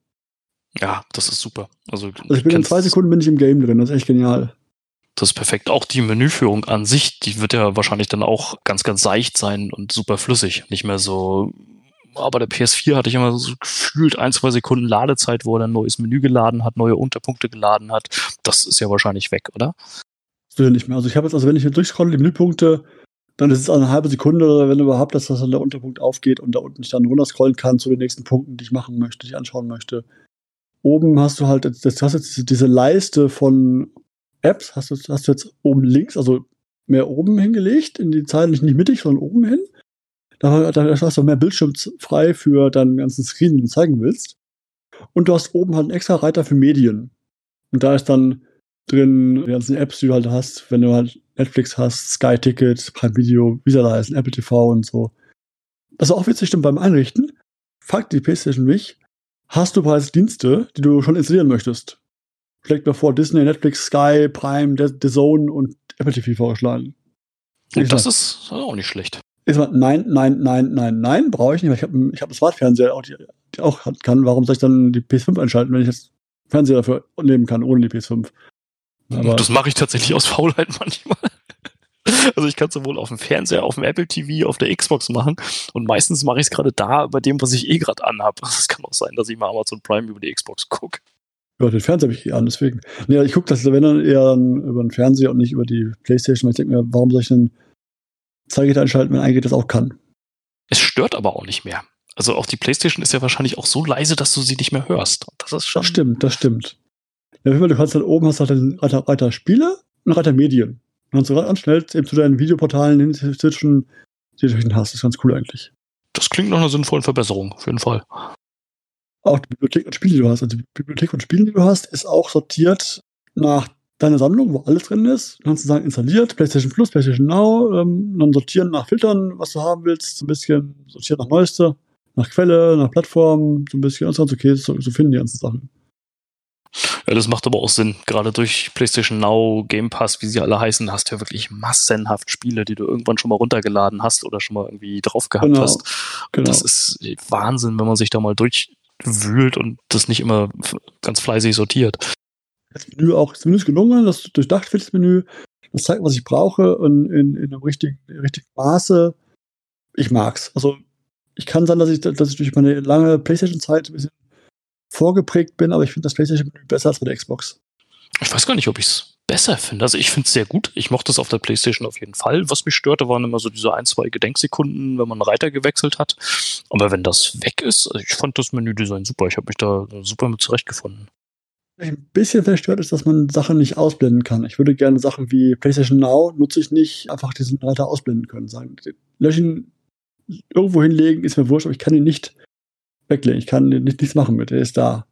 Ja, das ist super. Also, also ich bin in zwei Sekunden bin ich im Game drin, das ist echt genial. Das ist perfekt. Auch die Menüführung an sich, die wird ja wahrscheinlich dann auch ganz, ganz seicht sein und super flüssig. Nicht mehr so aber der PS4 hatte ich immer so gefühlt ein, zwei Sekunden Ladezeit, wo er ein neues Menü geladen hat, neue Unterpunkte geladen hat. Das ist ja wahrscheinlich weg, oder? Das will nicht mehr. Also ich habe jetzt, also wenn ich hier durchscrolle, die Menüpunkte, dann ist es eine halbe Sekunde oder wenn überhaupt, dass das dann der Unterpunkt aufgeht und da unten ich dann runterscrollen kann zu den nächsten Punkten, die ich machen möchte, die ich anschauen möchte. Oben hast du halt, das hast jetzt diese Leiste von Apps, hast du, hast du jetzt oben links, also mehr oben hingelegt, in die Zeile nicht mittig, sondern oben hin. Da, da hast du mehr Bildschirm frei für deinen ganzen Screen, den du zeigen willst. Und du hast oben halt einen extra Reiter für Medien. Und da ist dann drin die ganzen Apps, die du halt hast, wenn du halt Netflix hast, Sky Ticket, Prime Video, wie soll da heißen, Apple TV und so. Das ist auch witzig, stimmt, beim Einrichten fragt die PlayStation mich, hast du bereits Dienste, die du schon installieren möchtest? Vielleicht bevor Disney, Netflix, Sky, Prime, The, Zone und Apple TV vorgeschlagen. Und das ist auch nicht schlecht. Ich sag, nein, nein, nein, nein, nein, brauche ich nicht. Weil ich habe ich hab einen Smartfernseher, die, die auch kann. Warum soll ich dann die PS5 einschalten, wenn ich jetzt Fernseher dafür nehmen kann, ohne die PS5? Aber das mache ich tatsächlich aus Faulheit manchmal. Also ich kann sowohl auf dem Fernseher, auf dem Apple TV, auf der Xbox machen und meistens mache ich es gerade da bei dem, was ich eh gerade anhab. Es kann auch sein, dass ich mal Amazon Prime über die Xbox gucke. Ja, den Fernseher habe ich eh an, deswegen. Nee, ich gucke das, wenn dann eher über den Fernseher und nicht über die Playstation, weil ich denke mir, warum soll ich denn Zeigerät einschalten, wenn eigentlich das auch kann? Es stört aber auch nicht mehr. Also auch die Playstation ist ja wahrscheinlich auch so leise, dass du sie nicht mehr hörst. Das ist schon. Das stimmt, das stimmt. Ja, du kannst halt oben hast halt den Reiter, Reiter Spiele und Reiter Medien. Und kannst du ganz schnell eben zu deinen Videoportalen hinzwischen, die du hast. Das ist ganz cool eigentlich. Das klingt nach einer sinnvollen Verbesserung, auf jeden Fall auch die Bibliothek und Spiele, die du hast. Also die Bibliothek von Spielen, die du hast, ist auch sortiert nach deiner Sammlung, wo alles drin ist. Du kannst sagen, installiert, PlayStation Plus, PlayStation Now, ähm, dann sortieren nach Filtern, was du haben willst, so ein bisschen sortiert nach Neueste, nach Quelle, nach Plattform, so ein bisschen, und okay, so, so finden die ganzen Sachen. Ja, das macht aber auch Sinn. Gerade durch PlayStation Now, Game Pass, wie sie alle heißen, hast du ja wirklich massenhaft Spiele, die du irgendwann schon mal runtergeladen hast oder schon mal irgendwie drauf gehabt genau, hast. Genau. Das ist Wahnsinn, wenn man sich da mal durch wühlt und das nicht immer ganz fleißig sortiert. Das Menü auch, das Menü ist gelungen, das durchdacht wird das Menü. Das zeigt, was ich brauche und in, in einem richtigen, richtigen Maße. Ich mag's. Also ich kann sagen, dass ich, dass ich durch meine lange PlayStation-Zeit ein bisschen vorgeprägt bin, aber ich finde das PlayStation-Menü besser als bei der Xbox. Ich weiß gar nicht, ob ich es besser finde. Also ich finde es sehr gut. Ich mochte es auf der Playstation auf jeden Fall. Was mich störte, waren immer so diese ein, zwei Gedenksekunden, wenn man einen Reiter gewechselt hat. Aber wenn das weg ist, also ich fand das Menüdesign super. Ich habe mich da super mit zurechtgefunden. Ein bisschen verstört ist, dass man Sachen nicht ausblenden kann. Ich würde gerne Sachen wie PlayStation Now nutze ich nicht, einfach diesen Reiter ausblenden können. Sagen, löschen, irgendwo hinlegen, ist mir wurscht, aber ich kann ihn nicht weglegen. Ich kann nichts machen mit, er ist da.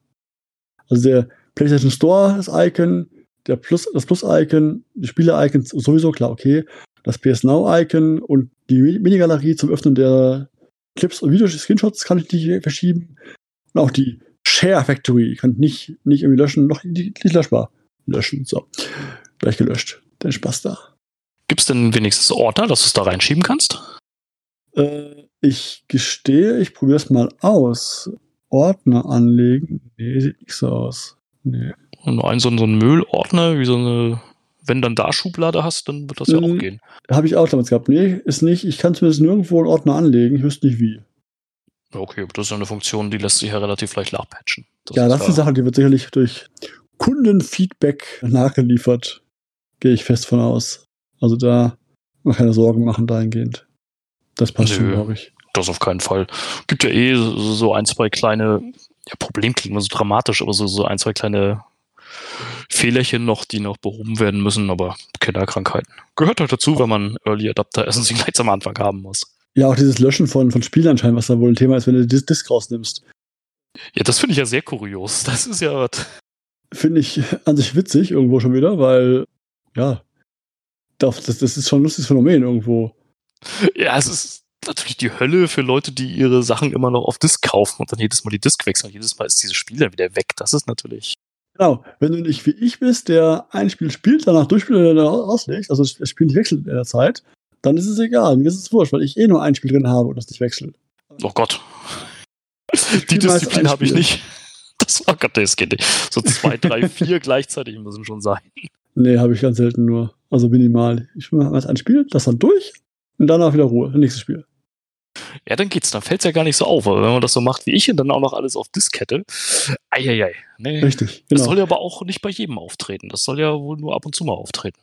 Also der PlayStation Store, das Icon, der Plus, das Plus-Icon, die Spiele-Icons sowieso klar, okay. Das PS Now-Icon und die Minigalerie zum Öffnen der Clips und Videos-Screenshots kann ich nicht verschieben. Und auch die Share Factory kann ich nicht, nicht irgendwie löschen, noch nicht, nicht löschbar löschen. So, gleich gelöscht. Den Spaß da. Gibt es denn wenigstens Ordner, dass du es da reinschieben kannst? Äh, ich gestehe, ich probiere es mal aus. Ordner anlegen? Nee, sieht nicht so aus. Nee. Und nur einen so, so einen Müllordner, wie so eine, wenn dann da Schublade hast, dann wird das ja auch mhm. gehen. Habe ich auch damals gehabt. Nee, ist nicht. Ich kann zumindest nirgendwo einen Ordner anlegen. Ich wüsste nicht wie. Okay, aber das ist ja eine Funktion, die lässt sich ja relativ leicht nachpatchen. Das ja, das ist eine Sache, die wird sicherlich durch Kundenfeedback nachgeliefert. Gehe ich fest von aus. Also da mal keine Sorgen machen dahingehend. Das passt schon, glaube ich. Das auf keinen Fall. Gibt ja eh so ein, zwei kleine, ja, Problem klingt immer so dramatisch, aber so, so ein, zwei kleine Fehlerchen noch, die noch behoben werden müssen, aber Kinderkrankheiten. Gehört halt dazu, wenn man Early Adapter Assassin's gleich am Anfang haben muss. Ja, auch dieses Löschen von, von Spielanschein, was da wohl ein Thema ist, wenn du Dis Disk rausnimmst. Ja, das finde ich ja sehr kurios. Das ist ja Finde ich an sich witzig irgendwo schon wieder, weil, ja, das, das ist schon ein lustiges Phänomen irgendwo. Ja, es ist natürlich die Hölle für Leute, die ihre Sachen immer noch auf Disk kaufen und dann jedes Mal die Disk wechseln. Jedes Mal ist dieses Spiel dann wieder weg. Das ist natürlich Genau, wenn du nicht wie ich bist, der ein Spiel spielt, danach durchspielt und dann auslegt, also das Spiel nicht wechselt in der Zeit, dann ist es egal. Mir ist es wurscht, weil ich eh nur ein Spiel drin habe und das nicht wechselt. Oh Gott. Die Disziplin habe ich nicht. Das, oh Gott, das geht nicht. So zwei, drei, vier gleichzeitig müssen schon sein. Nee, habe ich ganz selten nur. Also minimal. Ich mache erst ein Spiel, das dann durch und danach wieder Ruhe. Nächstes Spiel. Ja, dann geht's. Dann fällt's ja gar nicht so auf. Aber wenn man das so macht wie ich und dann auch noch alles auf Diskette, eieiei. Nee, Richtig, Das genau. soll ja aber auch nicht bei jedem auftreten. Das soll ja wohl nur ab und zu mal auftreten.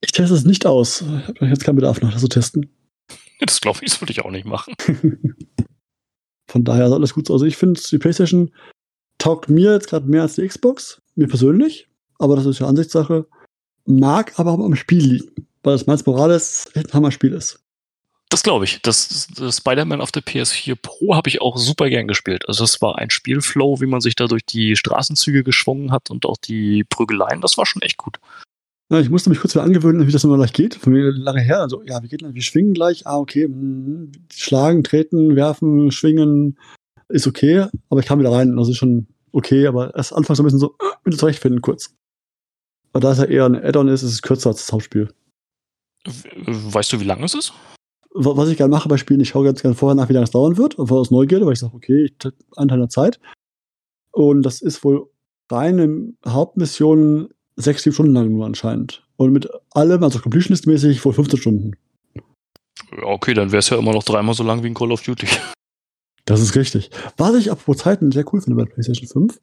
Ich teste es nicht aus. Ich habe jetzt keinen Bedarf nach, das zu testen. Das glaube ich, das würde ich auch nicht machen. Von daher ist alles gut. Also ich finde, die PlayStation taugt mir jetzt gerade mehr als die Xbox, mir persönlich. Aber das ist ja Ansichtssache. Mag aber auch am Spiel liegen, weil das Miles Morales ein Hammer-Spiel ist. Das glaube ich. Das, das Spider-Man auf der PS4 Pro habe ich auch super gern gespielt. Also es war ein Spielflow, wie man sich da durch die Straßenzüge geschwungen hat und auch die Prügeleien. Das war schon echt gut. Ja, ich musste mich kurz wieder angewöhnen, wie das immer gleich geht. Von mir lange her. Also, ja, wie geht das? Wir schwingen gleich. Ah, okay. hm, Schlagen, treten, werfen, schwingen. Ist okay. Aber ich kam wieder rein. Das ist schon okay. Aber erst anfangs so ein bisschen so, äh, wieder zurechtfinden kurz. Aber da es ja eher ein Add-on ist, ist es kürzer als das Hauptspiel. Weißt du, wie lang es ist? Wa- Was ich gerne mache bei Spielen, ich schaue ganz gerne vorher nach, wie lange es dauern wird. Einfach aus Neugierde, weil ich sage, okay, ich habe einen Teil der Zeit. Und das ist wohl reine Hauptmission sechs, sieben Stunden lang nur anscheinend. Und mit allem, also Completionist-mäßig, wohl 15 Stunden. Ja, okay, dann wäre es ja immer noch dreimal so lang wie ein Call of Duty. Das ist richtig. Was ich apropos Zeiten sehr cool finde bei PlayStation 5.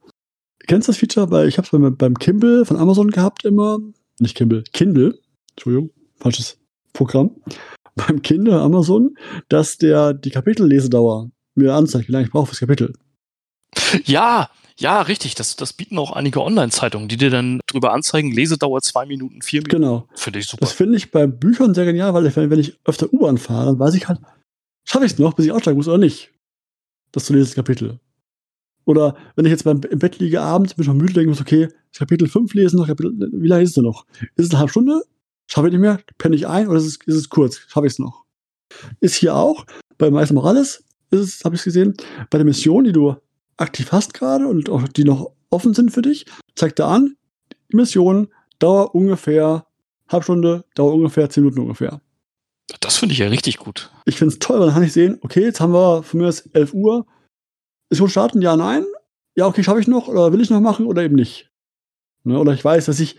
Kennst du das Feature? Weil ich habe es beim, beim Kindle von Amazon gehabt immer. Nicht Kindle, Kindle. Entschuldigung, falsches Programm. Beim Kindle Amazon, dass der die Kapitellesedauer mir anzeigt, wie lange ich brauche fürs Kapitel. Ja, ja, richtig. Das, das bieten auch einige Online-Zeitungen, die dir dann drüber anzeigen, Lesedauer zwei Minuten, vier Minuten. Genau. Finde ich super. Das finde ich bei Büchern sehr genial, weil ich, wenn ich öfter U-Bahn fahre, dann weiß ich halt, schaffe ich es noch, bis ich aussteigen muss oder nicht. Das zu lesen, das Kapitel. Oder wenn ich jetzt beim, im Bett liege abends, bin ich noch müde, denke ich okay, Kapitel 5 lesen, noch Kapitel, wie lange ist es denn noch? Ist es eine halbe Stunde? Schaffe ich nicht mehr? Penne ich ein oder ist es, ist es kurz? Schaffe ich es noch? Ist hier auch, bei Miles Morales, ist es, habe ich gesehen, bei der Mission, die du aktiv hast gerade und auch die noch offen sind für dich, zeigt er an, die Mission dauert ungefähr halbe Stunde, dauert ungefähr 10 Minuten ungefähr. Das finde ich ja richtig gut. Ich finde es toll, weil dann kann ich sehen, okay, jetzt haben wir von mir aus 11 Uhr. Ist schon starten? Ja, nein. Ja, okay, schaffe ich noch oder will ich noch machen oder eben nicht. Ne, oder ich weiß, dass ich,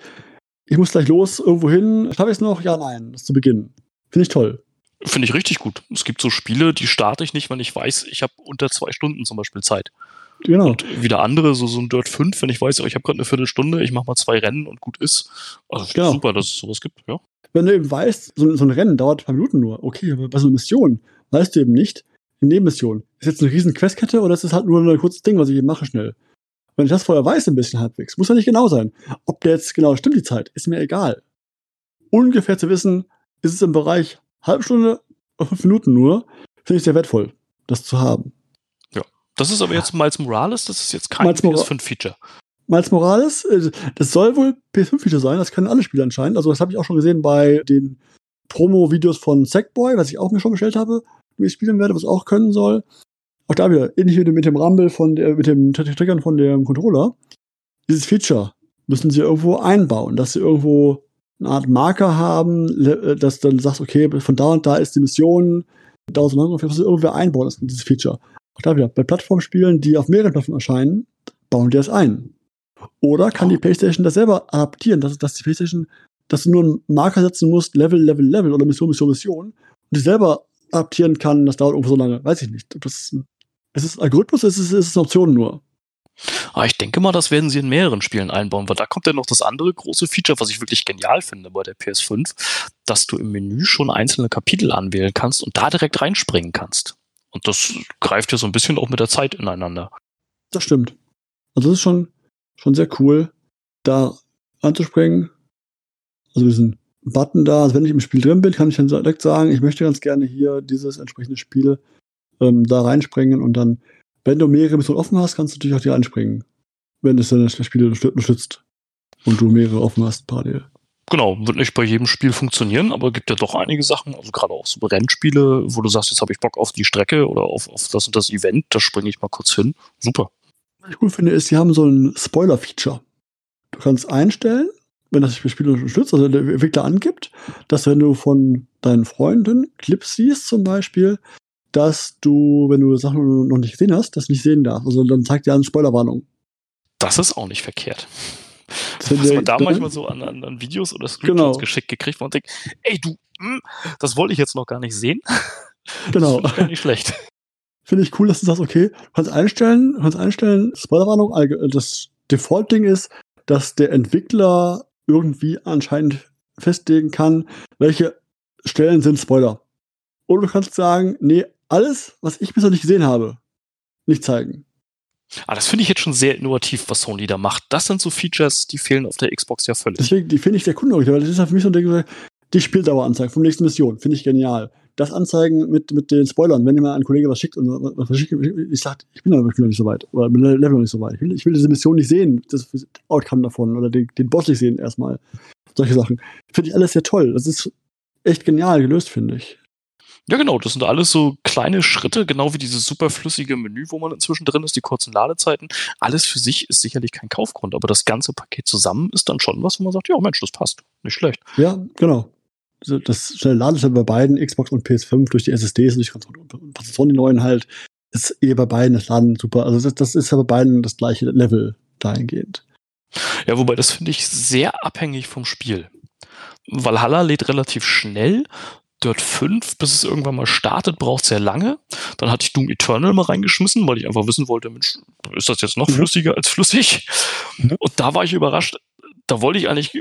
ich muss gleich los irgendwo hin. Schaffe ich es noch? Ja, nein. Das ist zu Beginn. Finde ich toll. Finde ich richtig gut. Es gibt so Spiele, die starte ich nicht, wenn ich weiß, ich habe unter zwei Stunden zum Beispiel Zeit. Genau. Und wieder andere, so, so ein Dirt 5, wenn ich weiß, oh, ich habe gerade eine Viertelstunde, ich mache mal zwei Rennen und gut ist. Also Genau. super, dass es sowas gibt, ja. Wenn du eben weißt, so, so ein Rennen dauert ein paar Minuten nur. Okay, aber bei so einer Mission weißt du eben nicht, in Nebenmission, ist jetzt eine riesen Questkette oder ist es halt nur ein kurzes Ding, was ich eben mache schnell? Wenn ich das vorher weiß, ein bisschen halbwegs, muss ja nicht genau sein. Ob der jetzt genau stimmt, die Zeit, ist mir egal. Ungefähr zu wissen, ist es im Bereich halbe Stunde oder fünf Minuten nur, finde ich sehr wertvoll, das zu haben. Das ist aber jetzt Miles Morales, das ist jetzt kein Miles Mora- PS5-Feature. Miles Morales, äh, das soll wohl PS5-Feature sein, das können alle Spiele anscheinend. Also das habe ich auch schon gesehen bei den Promo-Videos von Sackboy, was ich auch mir schon bestellt habe, wie ich spielen werde, was auch können soll. Auch da wieder, ähnlich wie mit dem Rumble von der, mit dem Triggern von dem Controller. Dieses Feature müssen sie irgendwo einbauen, dass sie irgendwo eine Art Marker haben, äh, dass dann sagst, okay, von da und da ist die Mission, da und lang, ungefähr, muss sie irgendwer einbauen, das, dieses Feature. Auch da wieder, bei Plattformspielen, die auf mehreren Plattformen erscheinen, bauen die das ein. Oder kann die PlayStation das selber adaptieren, dass, dass die PlayStation, dass du nur einen Marker setzen musst, Level, Level, Level oder Mission, Mission, Mission, und die selber adaptieren kann, das dauert irgendwo so lange. Weiß ich nicht. Ob Das, ist es ein Algorithmus, ist es, ist es eine Option nur? Aber ich denke mal, das werden sie in mehreren Spielen einbauen, weil da kommt ja noch das andere große Feature, was ich wirklich genial finde bei der PS5, dass du im Menü schon einzelne Kapitel anwählen kannst und da direkt reinspringen kannst. Und das greift ja so ein bisschen auch mit der Zeit ineinander. Das stimmt. Also das ist schon, schon sehr cool, da anzuspringen. Also diesen Button da, also wenn ich im Spiel drin bin, kann ich dann direkt sagen, ich möchte ganz gerne hier dieses entsprechende Spiel ähm, da reinspringen und dann, wenn du mehrere Missionen offen hast, kannst du natürlich auch die reinspringen. Wenn es dann das Spiel unterstützt und du mehrere offen hast parallel. Genau, wird nicht bei jedem Spiel funktionieren, aber gibt ja doch einige Sachen, also gerade auch so Rennspiele, wo du sagst, jetzt habe ich Bock auf die Strecke oder auf, auf das und das Event, da springe ich mal kurz hin. Super. Was ich cool finde, ist, sie haben so ein Spoiler-Feature. Du kannst einstellen, wenn das Spiel unterstützt, also der Entwickler angibt, dass wenn du von deinen Freunden Clips siehst zum Beispiel, dass du, wenn du Sachen noch nicht gesehen hast, das nicht sehen darfst. Also dann zeigt dir eine Spoilerwarnung. Das ist auch nicht verkehrt. Das Was man da manchmal so an, an, an Videos oder Screenshots Genau. geschickt gekriegt, man denkt, ey du, hm, das wollte ich jetzt noch gar nicht sehen. Genau. Das ich nicht schlecht. Finde ich cool, dass du sagst, okay, du kannst einstellen, kannst einstellen, Spoilerwarnung, allge- das Default-Ding ist, dass der Entwickler irgendwie anscheinend festlegen kann, welche Stellen sind Spoiler. Oder du kannst sagen, nee, alles, was ich bisher nicht gesehen habe, nicht zeigen. Aber das finde ich jetzt schon sehr innovativ, was Sony da macht. Das sind so Features, die fehlen auf der Xbox ja völlig. Deswegen, die finde ich sehr kundig, weil das ist ja für mich so ein Ding, die Spieldaueranzeige vom nächsten Mission, finde ich genial. Das Anzeigen mit, mit den Spoilern, wenn dir mal ein Kollege was schickt und was was schickt, ich sag, ich bin aber noch nicht so weit, oder bin Level noch nicht so weit. Ich will, ich will diese Mission nicht sehen, das Outcome davon, oder den, den Boss nicht sehen erstmal. Solche Sachen. Finde ich alles sehr toll. Das ist echt genial gelöst, finde ich. Ja, genau, das sind alles so kleine Schritte, genau wie dieses superflüssige Menü, wo man inzwischen drin ist, die kurzen Ladezeiten. Alles für sich ist sicherlich kein Kaufgrund, aber das ganze Paket zusammen ist dann schon was, wo man sagt, ja, Mensch, das passt. Nicht schlecht. Ja, genau. Das schnelle Ladezeit bei beiden, Xbox und PS5, durch die SSDs, durch die Prozessoren, die neuen halt, ist eh bei beiden das Laden super. Also das, das ist ja bei beiden das gleiche Level dahingehend. Ja, wobei das finde ich sehr abhängig vom Spiel. Valhalla lädt relativ schnell. Dirt 5, bis es irgendwann mal startet, braucht sehr lange. Dann hatte ich Doom Eternal mal reingeschmissen, weil ich einfach wissen wollte, Mensch, ist das jetzt noch Mhm. flüssiger als flüssig? Mhm. Und da war ich überrascht. Da wollte ich eigentlich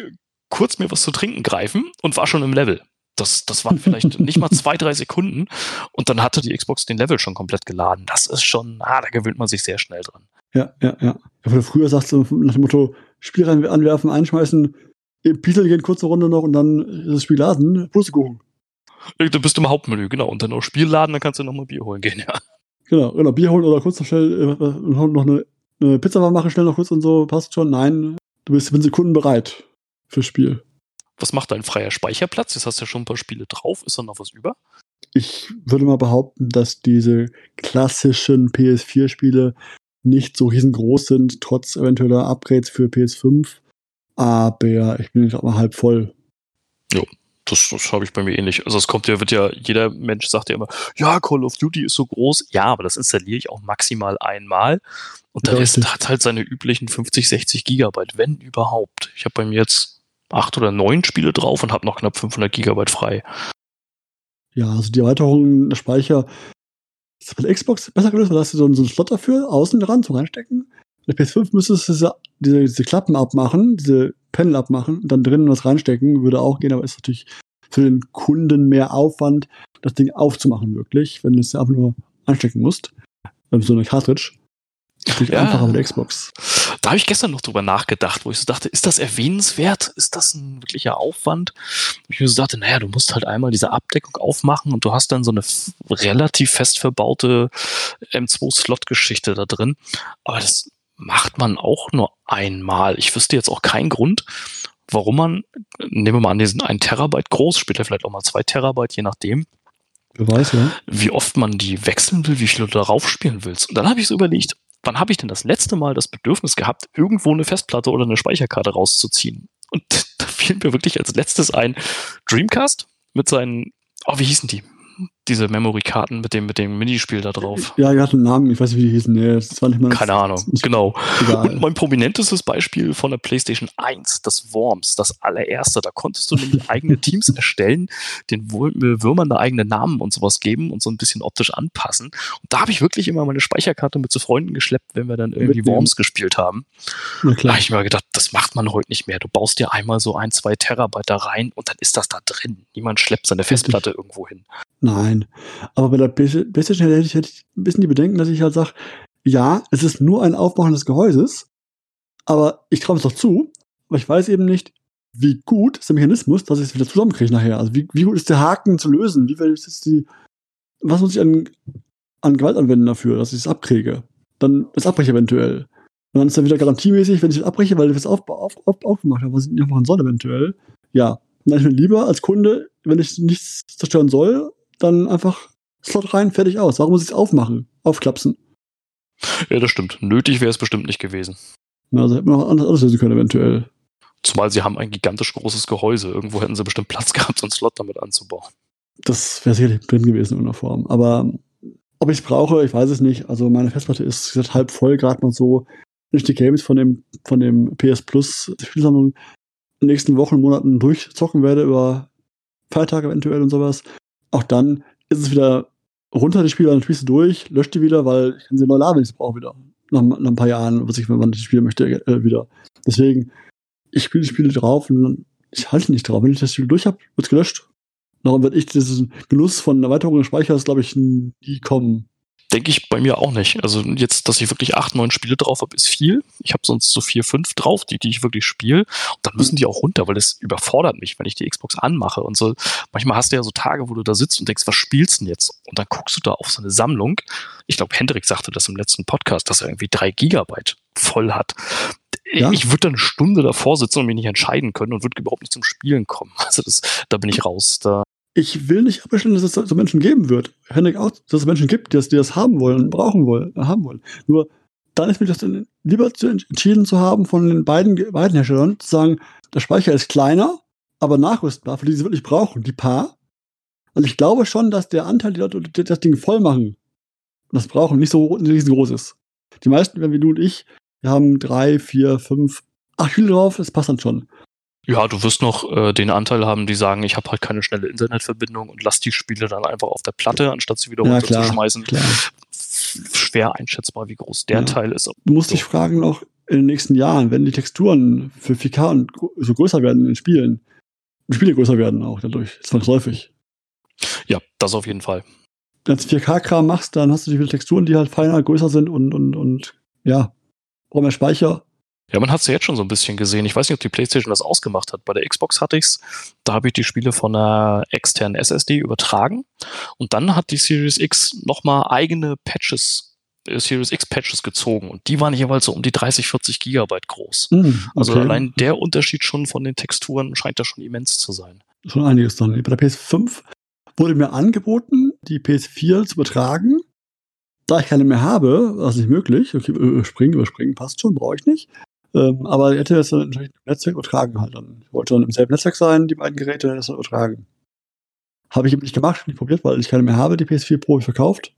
kurz mir was zu trinken greifen und war schon im Level. Das, das waren vielleicht nicht mal zwei, drei Sekunden. Und dann hatte die Xbox den Level schon komplett geladen. Das ist schon, ah, da gewöhnt man sich sehr schnell dran. Ja, ja, ja. wo du früher sagst, so nach dem Motto, Spiel anwerfen, einschmeißen, Pixel gehen, kurze Runde noch und dann ist das Spiel laden, Pustekuchen. Du bist im Hauptmenü, genau. Und dann noch Spiel laden, dann kannst du nochmal Bier holen gehen, ja. Genau, genau, Bier holen oder kurz noch schnell äh, noch eine, eine Pizza mal machen, schnell noch kurz und so, passt schon. Nein, du bist in Sekunden bereit fürs Spiel. Was macht dein freier Speicherplatz? Jetzt hast du ja schon ein paar Spiele drauf. Ist da noch was über? Ich würde mal behaupten, dass diese klassischen PS4-Spiele nicht so riesengroß sind, trotz eventueller Upgrades für PS5. Aber ich bin gerade mal halb voll. Das, das habe ich bei mir ähnlich. Also es kommt ja, wird ja, jeder Mensch sagt ja immer, ja, Call of Duty ist so groß. Ja, aber das installiere ich auch maximal einmal. Und der Rest hat halt seine üblichen 50, 60 Gigabyte, wenn überhaupt. Ich habe bei mir jetzt acht oder neun Spiele drauf und habe noch knapp 500 Gigabyte frei. Ja, also die Erweiterung der Speicher ist bei der Xbox besser gelöst, weil da hast du so einen, so einen Slot dafür, außen dran zum reinstecken. Bei der PS5 müsstest du diese, diese, diese Klappen abmachen, diese Panel abmachen und dann drinnen was reinstecken, würde auch gehen, aber ist natürlich für den Kunden mehr Aufwand, das Ding aufzumachen, wirklich, wenn du es einfach nur einstecken musst. Ähm, So eine Cartridge. Natürlich Ja. einfacher mit der Xbox. Da habe ich gestern noch drüber nachgedacht, wo ich so dachte, ist das erwähnenswert? Ist das ein wirklicher Aufwand? Ich mir so dachte, naja, du musst halt einmal diese Abdeckung aufmachen und du hast dann so eine relativ fest verbaute M2-Slot-Geschichte da drin. Aber das macht man auch nur einmal. Ich wüsste jetzt auch keinen Grund, warum man, nehmen wir mal an, die sind ein Terabyte groß, später vielleicht auch mal zwei Terabyte, je nachdem, Wer weiß, ja. wie oft man die wechseln will, wie viel du darauf spielen willst. Und dann habe ich so überlegt, wann habe ich denn das letzte Mal das Bedürfnis gehabt, irgendwo eine Festplatte oder eine Speicherkarte rauszuziehen? Und da fiel mir wirklich als letztes ein Dreamcast mit seinen, oh, wie hießen die? Diese Memory-Karten mit dem, mit dem Minispiel da drauf. Ja, die hatten einen Namen, ich weiß nicht, wie die hießen. Nee, das war nicht mal. Keine Ahnung, Ist genau. Egal. Und mein prominentestes Beispiel von der PlayStation 1, das Worms, das allererste. Da konntest du nämlich eigene Teams erstellen, den Wür- Würmern da eigene Namen und sowas geben und so ein bisschen optisch anpassen. Und da habe ich wirklich immer meine Speicherkarte mit zu Freunden geschleppt, wenn wir dann irgendwie. Worms gespielt haben. Na Da klar. habe ich mir gedacht, das macht man heute nicht mehr. Du baust dir einmal so ein, zwei Terabyte da rein und dann ist das da drin. Niemand schleppt seine Festplatte irgendwo hin. Nein. Aber bei der Play- PlayStation hätte ich, hätte ich ein bisschen die Bedenken, dass ich halt sage, ja, es ist nur ein Aufmachen des Gehäuses, aber ich traue es doch zu, aber ich weiß eben nicht, wie gut ist der Mechanismus, dass ich es wieder zusammenkriege nachher. Also wie, wie gut ist der Haken zu lösen? Wie weit ist jetzt die, was muss ich an, an Gewalt anwenden dafür, dass ich es abkriege? Dann das abbreche eventuell. Und dann ist dann wieder garantiemäßig, wenn ich es abbreche, weil ich es auf, auf, auf, aufgemacht habe, was ich nicht machen soll eventuell. Ja, dann ist mir lieber als Kunde, wenn ich nichts zerstören soll, dann einfach Slot rein, fertig aus. Warum muss ich es aufmachen? Aufklapsen. Ja, das stimmt. Nötig wäre es bestimmt nicht gewesen. Na, Also hätte man auch anders, anders lösen können, eventuell. Zumal sie haben ein gigantisch großes Gehäuse. Irgendwo hätten sie bestimmt Platz gehabt, so einen Slot damit anzubauen. Das wäre sicherlich drin gewesen in irgendeiner Form. Aber ob ich es brauche, ich weiß es nicht. Also meine Festplatte ist gesagt, halb voll, gerade mal so. Ich die Games von dem, von dem PS Plus Spielsammlung in den nächsten Wochen, Monaten durchzocken werde über Feiertage eventuell und sowas, auch dann ist es wieder runter die Spiele, dann spielst du durch, löscht die wieder, weil ich kann sie neu laden, ich es brauche wieder. Nach, nach, ein paar Jahren, was ich, wenn man das spielen möchte, äh, wieder. Deswegen, ich spiele die Spiele drauf und ich halte nicht drauf. Wenn ich das Spiel durch habe, wird es gelöscht. Darum wird ich diesen Genuss von Erweiterung des Speichers, glaube ich, nie kommen denke ich bei mir auch nicht. Also jetzt, dass ich wirklich acht, neun Spiele drauf habe, ist viel. Ich habe sonst so vier, fünf drauf, die, die ich wirklich spiele. Und dann müssen die auch runter, weil das überfordert mich, wenn ich die Xbox anmache und so. Manchmal hast du ja so Tage, wo du da sitzt und denkst, was spielst du denn jetzt? Und dann guckst du da auf so eine Sammlung. Ich glaube, Hendrik sagte das im letzten Podcast, dass er irgendwie drei Gigabyte voll hat. Ja. Ich würde dann eine Stunde davor sitzen und mich nicht entscheiden können und würde überhaupt nicht zum Spielen kommen. Also das, da bin ich raus. Da ich will nicht abbestellen, dass es so Menschen geben wird. Henrik auch, dass es Menschen gibt, die das, die das haben wollen, brauchen wollen, äh, haben wollen. Nur dann ist mir das lieber zu entschieden zu haben von den beiden, beiden Herstellern, zu sagen, der Speicher ist kleiner, aber nachrüstbar, für die sie wirklich brauchen, die paar. Also ich glaube schon, dass der Anteil, die Leute die das Ding voll machen das brauchen, nicht so riesengroß ist. Die meisten, wenn wir du und ich, wir haben drei, vier, fünf, acht Spiele drauf, das passt dann schon. Ja, du wirst noch äh, den Anteil haben, die sagen, ich habe halt keine schnelle Internetverbindung und lass die Spiele dann einfach auf der Platte, anstatt sie wieder ja, runterzuschmeißen. Klar, klar. Schwer einschätzbar, wie groß der ja. Teil ist. Du musst so. dich fragen noch in den nächsten Jahren, wenn die Texturen für 4K so größer werden in den Spielen, die Spiele größer werden auch dadurch, zwangsläufig. Ja, das auf jeden Fall. Wenn du 4K-Kram machst, dann hast du die Texturen, die halt feiner, größer sind und, und, und ja, brauchen mehr Speicher ja, man hat es ja jetzt schon so ein bisschen gesehen. Ich weiß nicht, ob die PlayStation das ausgemacht hat. Bei der Xbox hatte ich's. Da habe ich die Spiele von einer externen SSD übertragen. Und dann hat die Series X nochmal eigene Patches, äh, Series X Patches gezogen. Und die waren jeweils so um die 30, 40 Gigabyte groß. Mm, okay. Also allein der Unterschied schon von den Texturen scheint da schon immens zu sein. Schon einiges dann. Bei der PS5 wurde mir angeboten, die PS4 zu übertragen. Da ich keine mehr habe, war es nicht möglich. Okay, überspringen, überspringen, passt schon, brauche ich nicht. Ähm, aber er hätte das dann natürlich im Netzwerk übertragen halt dann. Ich wollte dann im selben Netzwerk sein, die beiden Geräte, das dann übertragen. Habe ich eben nicht gemacht, nicht probiert, weil ich keine mehr habe. Die PS4 Pro ich verkauft.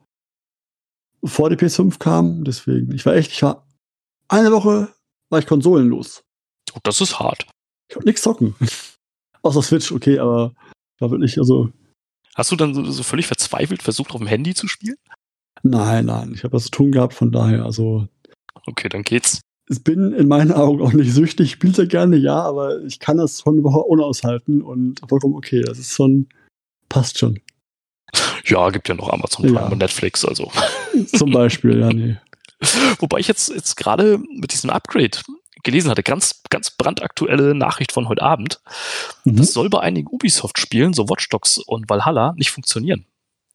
Bevor die PS5 kam, deswegen. Ich war echt, ich war eine Woche war ich konsolenlos. Oh, das ist hart. Ich konnte nichts zocken. Außer Switch, okay, aber war wirklich, also. Hast du dann so, so völlig verzweifelt versucht, auf dem Handy zu spielen? Nein, nein, ich habe das zu tun gehabt, von daher, also. Okay, dann geht's bin in meinen Augen auch nicht süchtig, spiele sehr gerne, ja, aber ich kann das schon überhaupt unaushalten und vollkommen okay. Das ist schon, passt schon. Ja, gibt ja noch Amazon Prime ja. und Netflix, also. Zum Beispiel, ja, nee. Wobei ich jetzt, jetzt gerade mit diesem Upgrade gelesen hatte, ganz, ganz brandaktuelle Nachricht von heute Abend. Mhm. Das soll bei einigen Ubisoft-Spielen, so Watch Dogs und Valhalla, nicht funktionieren.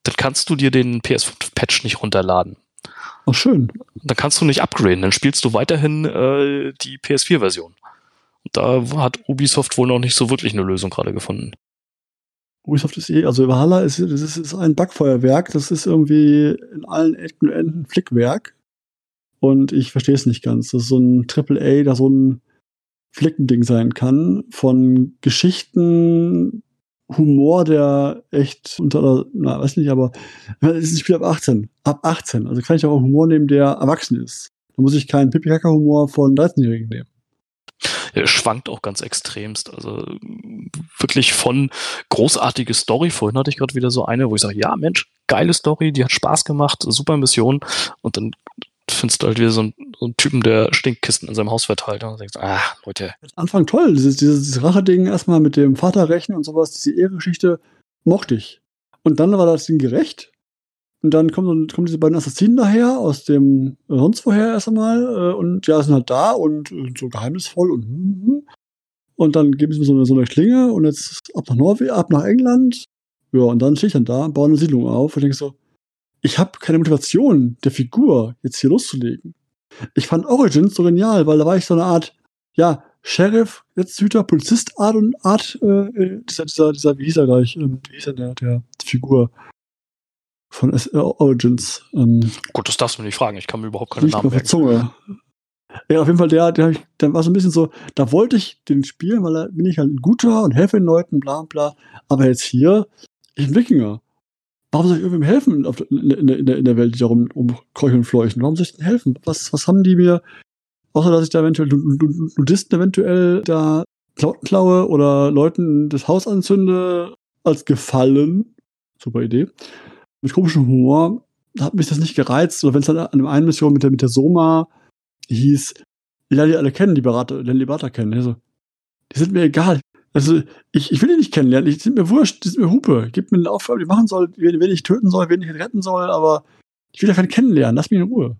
Dann kannst du dir den PS5-Patch nicht runterladen. Ach, schön. Dann kannst du nicht upgraden, dann spielst du weiterhin äh, die PS4-Version. Da hat Ubisoft wohl noch nicht so wirklich eine Lösung gerade gefunden. Ubisoft ist eh, also Valhalla ist, das ist, ist ein Backfeuerwerk, das ist irgendwie in allen Ecken und Enden Flickwerk. Und ich verstehe es nicht ganz. Das ist so ein Triple A, da so ein Flickending sein kann. Von Geschichten Humor, der echt unter, na, weiß nicht, aber es ist ein Spiel ab 18. Ab 18. Also kann ich auch Humor nehmen, der erwachsen ist. Da muss ich keinen Pipi-Kaka-Humor von 13-Jährigen nehmen. Er schwankt auch ganz extremst. Also wirklich von großartige Story. Vorhin hatte ich gerade wieder so eine, wo ich sage, ja, Mensch, geile Story, die hat Spaß gemacht, super Mission. Und dann findest du halt wieder so einen, so einen Typen, der Stinkkisten in seinem Haus verteilt. Und denkst, ah, Leute. Anfang toll, dieses, dieses Rache-Ding erstmal mit dem Vaterrechen und sowas, diese Ehrengeschichte mochte ich. Und dann war das Ding gerecht. Und dann kommen, kommen diese beiden Assassinen daher, aus dem sonst woher erst einmal, äh, und ja, sind halt da und äh, so geheimnisvoll und hm, hm. und dann geben sie mir so eine, so eine Klinge und jetzt ab nach Norwegen, ab nach England. Ja, und dann stehe ich dann da, baue eine Siedlung auf und denke so, ich habe keine Motivation der Figur, jetzt hier loszulegen. Ich fand Origins so genial, weil da war ich so eine Art, ja, Sheriff, Netzhüter, Polizist Art und Art, äh, äh dieser, dieser, dieser, wie hieß er gleich, ähm, wie hieß er der, der Figur von äh, Origins. Ähm, Gut, das darfst du mir nicht fragen, ich kann mir überhaupt keine Namen merken. Zunge. Ja, auf jeden Fall, der, der, der war so ein bisschen so, da wollte ich den spielen, weil da bin ich halt ein guter und helfe den Leuten, bla bla. Aber jetzt hier, ich bin Wikinger. Warum soll ich irgendwem helfen in, in, in, in der Welt, die da rum, rumkeucheln und fleuchen? Warum soll ich denn helfen? Was, was haben die mir, außer dass ich da eventuell Nudisten eventuell da Klauten klaue oder Leuten das Haus anzünde, als Gefallen? Super Idee. mit komischem Humor hat mich das nicht gereizt. Oder wenn es dann an dem einen Mission mit der, mit der Soma hieß, ich lerne die alle kennen, die Berater, die Berater kennen. Also, die sind mir egal. Also, ich, ich will die nicht kennenlernen. Die sind mir wurscht, die sind mir Hupe. Gib mir eine Aufgabe, die machen soll, wen, wen ich töten soll, wen ich retten soll, aber ich will ja keinen kennenlernen. Lass mich in Ruhe.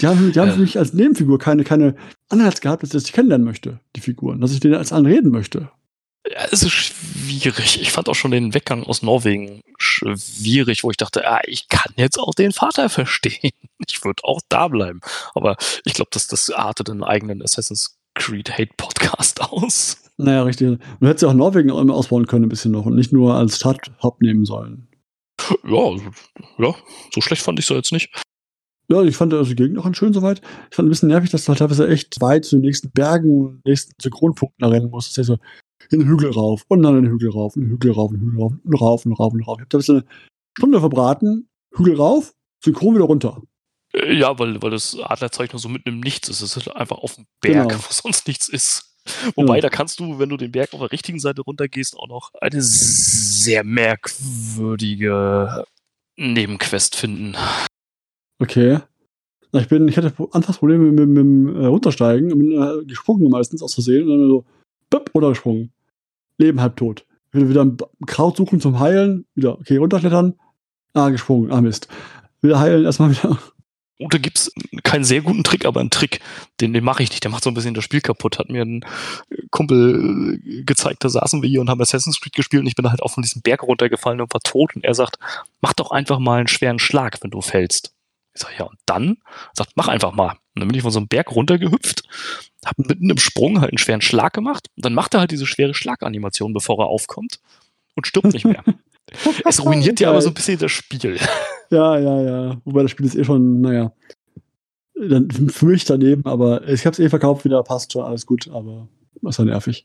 Die haben, die haben für mich als Nebenfigur keine, keine Anreiz gehabt, dass ich das kennenlernen möchte, die Figuren. Dass ich denen als allen reden möchte. Ja, es ist schwierig. Ich fand auch schon den Weggang aus Norwegen schwierig, wo ich dachte, ah, ich kann jetzt auch den Vater verstehen. Ich würde auch da bleiben. Aber ich glaube, dass das artet einen eigenen Assassin's Creed Hate Podcast aus. Naja, richtig. Du hättest ja auch Norwegen auch immer ausbauen können, ein bisschen noch und nicht nur als Stadthaupt nehmen sollen. Ja, ja, so schlecht fand ich es jetzt nicht. Ja, ich fand also die Gegend auch schön soweit. Ich fand ein bisschen nervig, dass du halt teilweise echt weit zu den nächsten Bergen, nächsten Synchronpunkten rennen musst. Das ist ja so in den Hügel rauf und dann in den Hügel rauf, in den Hügel rauf, in den Hügel rauf und rauf und rauf und rauf. Ich hab da eine Stunde verbraten, Hügel rauf, synchron wieder runter. Äh, ja, weil, weil das Adlerzeug nur so mitten im Nichts ist. Es ist einfach auf dem Berg, genau. wo sonst nichts ist. Wobei, ja. da kannst du, wenn du den Berg auf der richtigen Seite runtergehst, auch noch eine sehr merkwürdige Nebenquest finden. Okay. Ich bin, ich hatte Anfangsprobleme mit, mit, mit äh, Runtersteigen und bin äh, gesprungen meistens aus Versehen und dann so, bup, runtergesprungen. Leben halb tot. Wieder, wieder ein Kraut suchen zum Heilen, wieder, okay, runterklettern, ah, gesprungen, ah, Mist. Wieder heilen, erstmal wieder. Da gibt's keinen sehr guten Trick, aber einen Trick, den, den mache ich nicht. Der macht so ein bisschen das Spiel kaputt. Hat mir ein Kumpel äh, gezeigt, da saßen wir hier und haben Assassin's Creed gespielt und ich bin halt auch von diesem Berg runtergefallen und war tot. Und er sagt, mach doch einfach mal einen schweren Schlag, wenn du fällst. Ich sag, ja, und dann? Sagt, mach einfach mal. Und dann bin ich von so einem Berg runtergehüpft, hab mitten im Sprung halt einen schweren Schlag gemacht und dann macht er halt diese schwere Schlaganimation, bevor er aufkommt und stirbt nicht mehr. es ruiniert ja aber so ein bisschen das Spiel. Ja, ja, ja. Wobei das Spiel ist eh schon, naja, dann für mich daneben, aber ich habe es eh verkauft wieder, passt schon, alles gut, aber das ist ja nervig.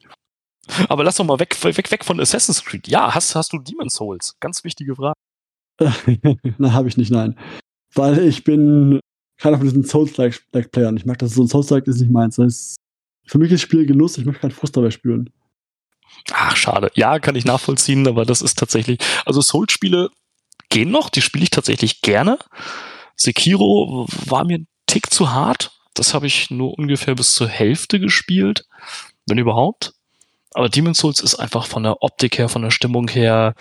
Aber lass doch mal weg, weg, weg von Assassin's Creed. Ja, hast, hast du Demon's Souls? Ganz wichtige Frage. Na, habe ich nicht, nein. Weil ich bin keiner von diesen Souls-like-Playern. Ich mag das so ein Souls-like ist nicht meins. Das ist, für mich ist Spiel Genuss, ich möchte keinen Frust dabei spüren. Ach, schade. Ja, kann ich nachvollziehen, aber das ist tatsächlich, also Souls-Spiele gehen noch, die spiele ich tatsächlich gerne. Sekiro war mir ein Tick zu hart. Das habe ich nur ungefähr bis zur Hälfte gespielt, wenn überhaupt. Aber Demon's Souls ist einfach von der Optik her, von der Stimmung her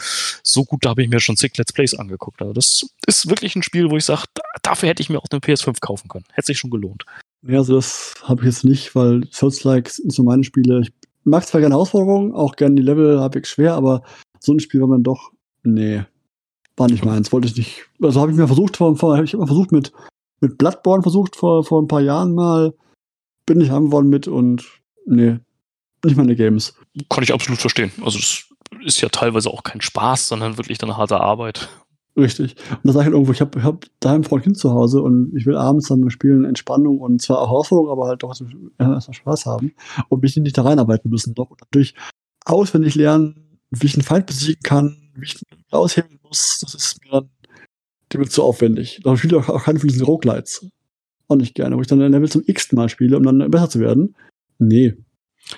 so gut, da habe ich mir schon zig Let's Plays angeguckt. Also das ist wirklich ein Spiel, wo ich sage, dafür hätte ich mir auch eine PS5 kaufen können. Hätte sich schon gelohnt. Ja, also das habe ich jetzt nicht, weil Souls-like sind so meine Spiele. Ich mag zwar gerne Herausforderungen, auch gerne die Level ich schwer, aber so ein Spiel war man doch, nee, war nicht meins. Wollte ich nicht. Also habe ich mir versucht, vor, vor, ich habe mal versucht mit, mit Bloodborne versucht vor, vor ein paar Jahren mal, bin nicht haben wollen mit und nee, nicht meine Games. Kann ich absolut verstehen. Also es ist ja teilweise auch kein Spaß, sondern wirklich dann harte Arbeit. Richtig. Und da sage ich halt irgendwo, ich habe hab daheim Frau und Kind zu Hause und ich will abends dann Spielen Entspannung und zwar auch Herausforderung, aber halt doch erstmal Spaß haben und mich nicht da reinarbeiten müssen. Doch und natürlich auswendig lernen, wie ich einen Feind besiegen kann, wie ich ihn aushebeln muss, das ist mir dann dem zu aufwendig. Da spiele ich auch keine von diesen Roguelites. Auch nicht gerne, wo ich dann ein Level zum x Mal spiele, um dann besser zu werden. Nee,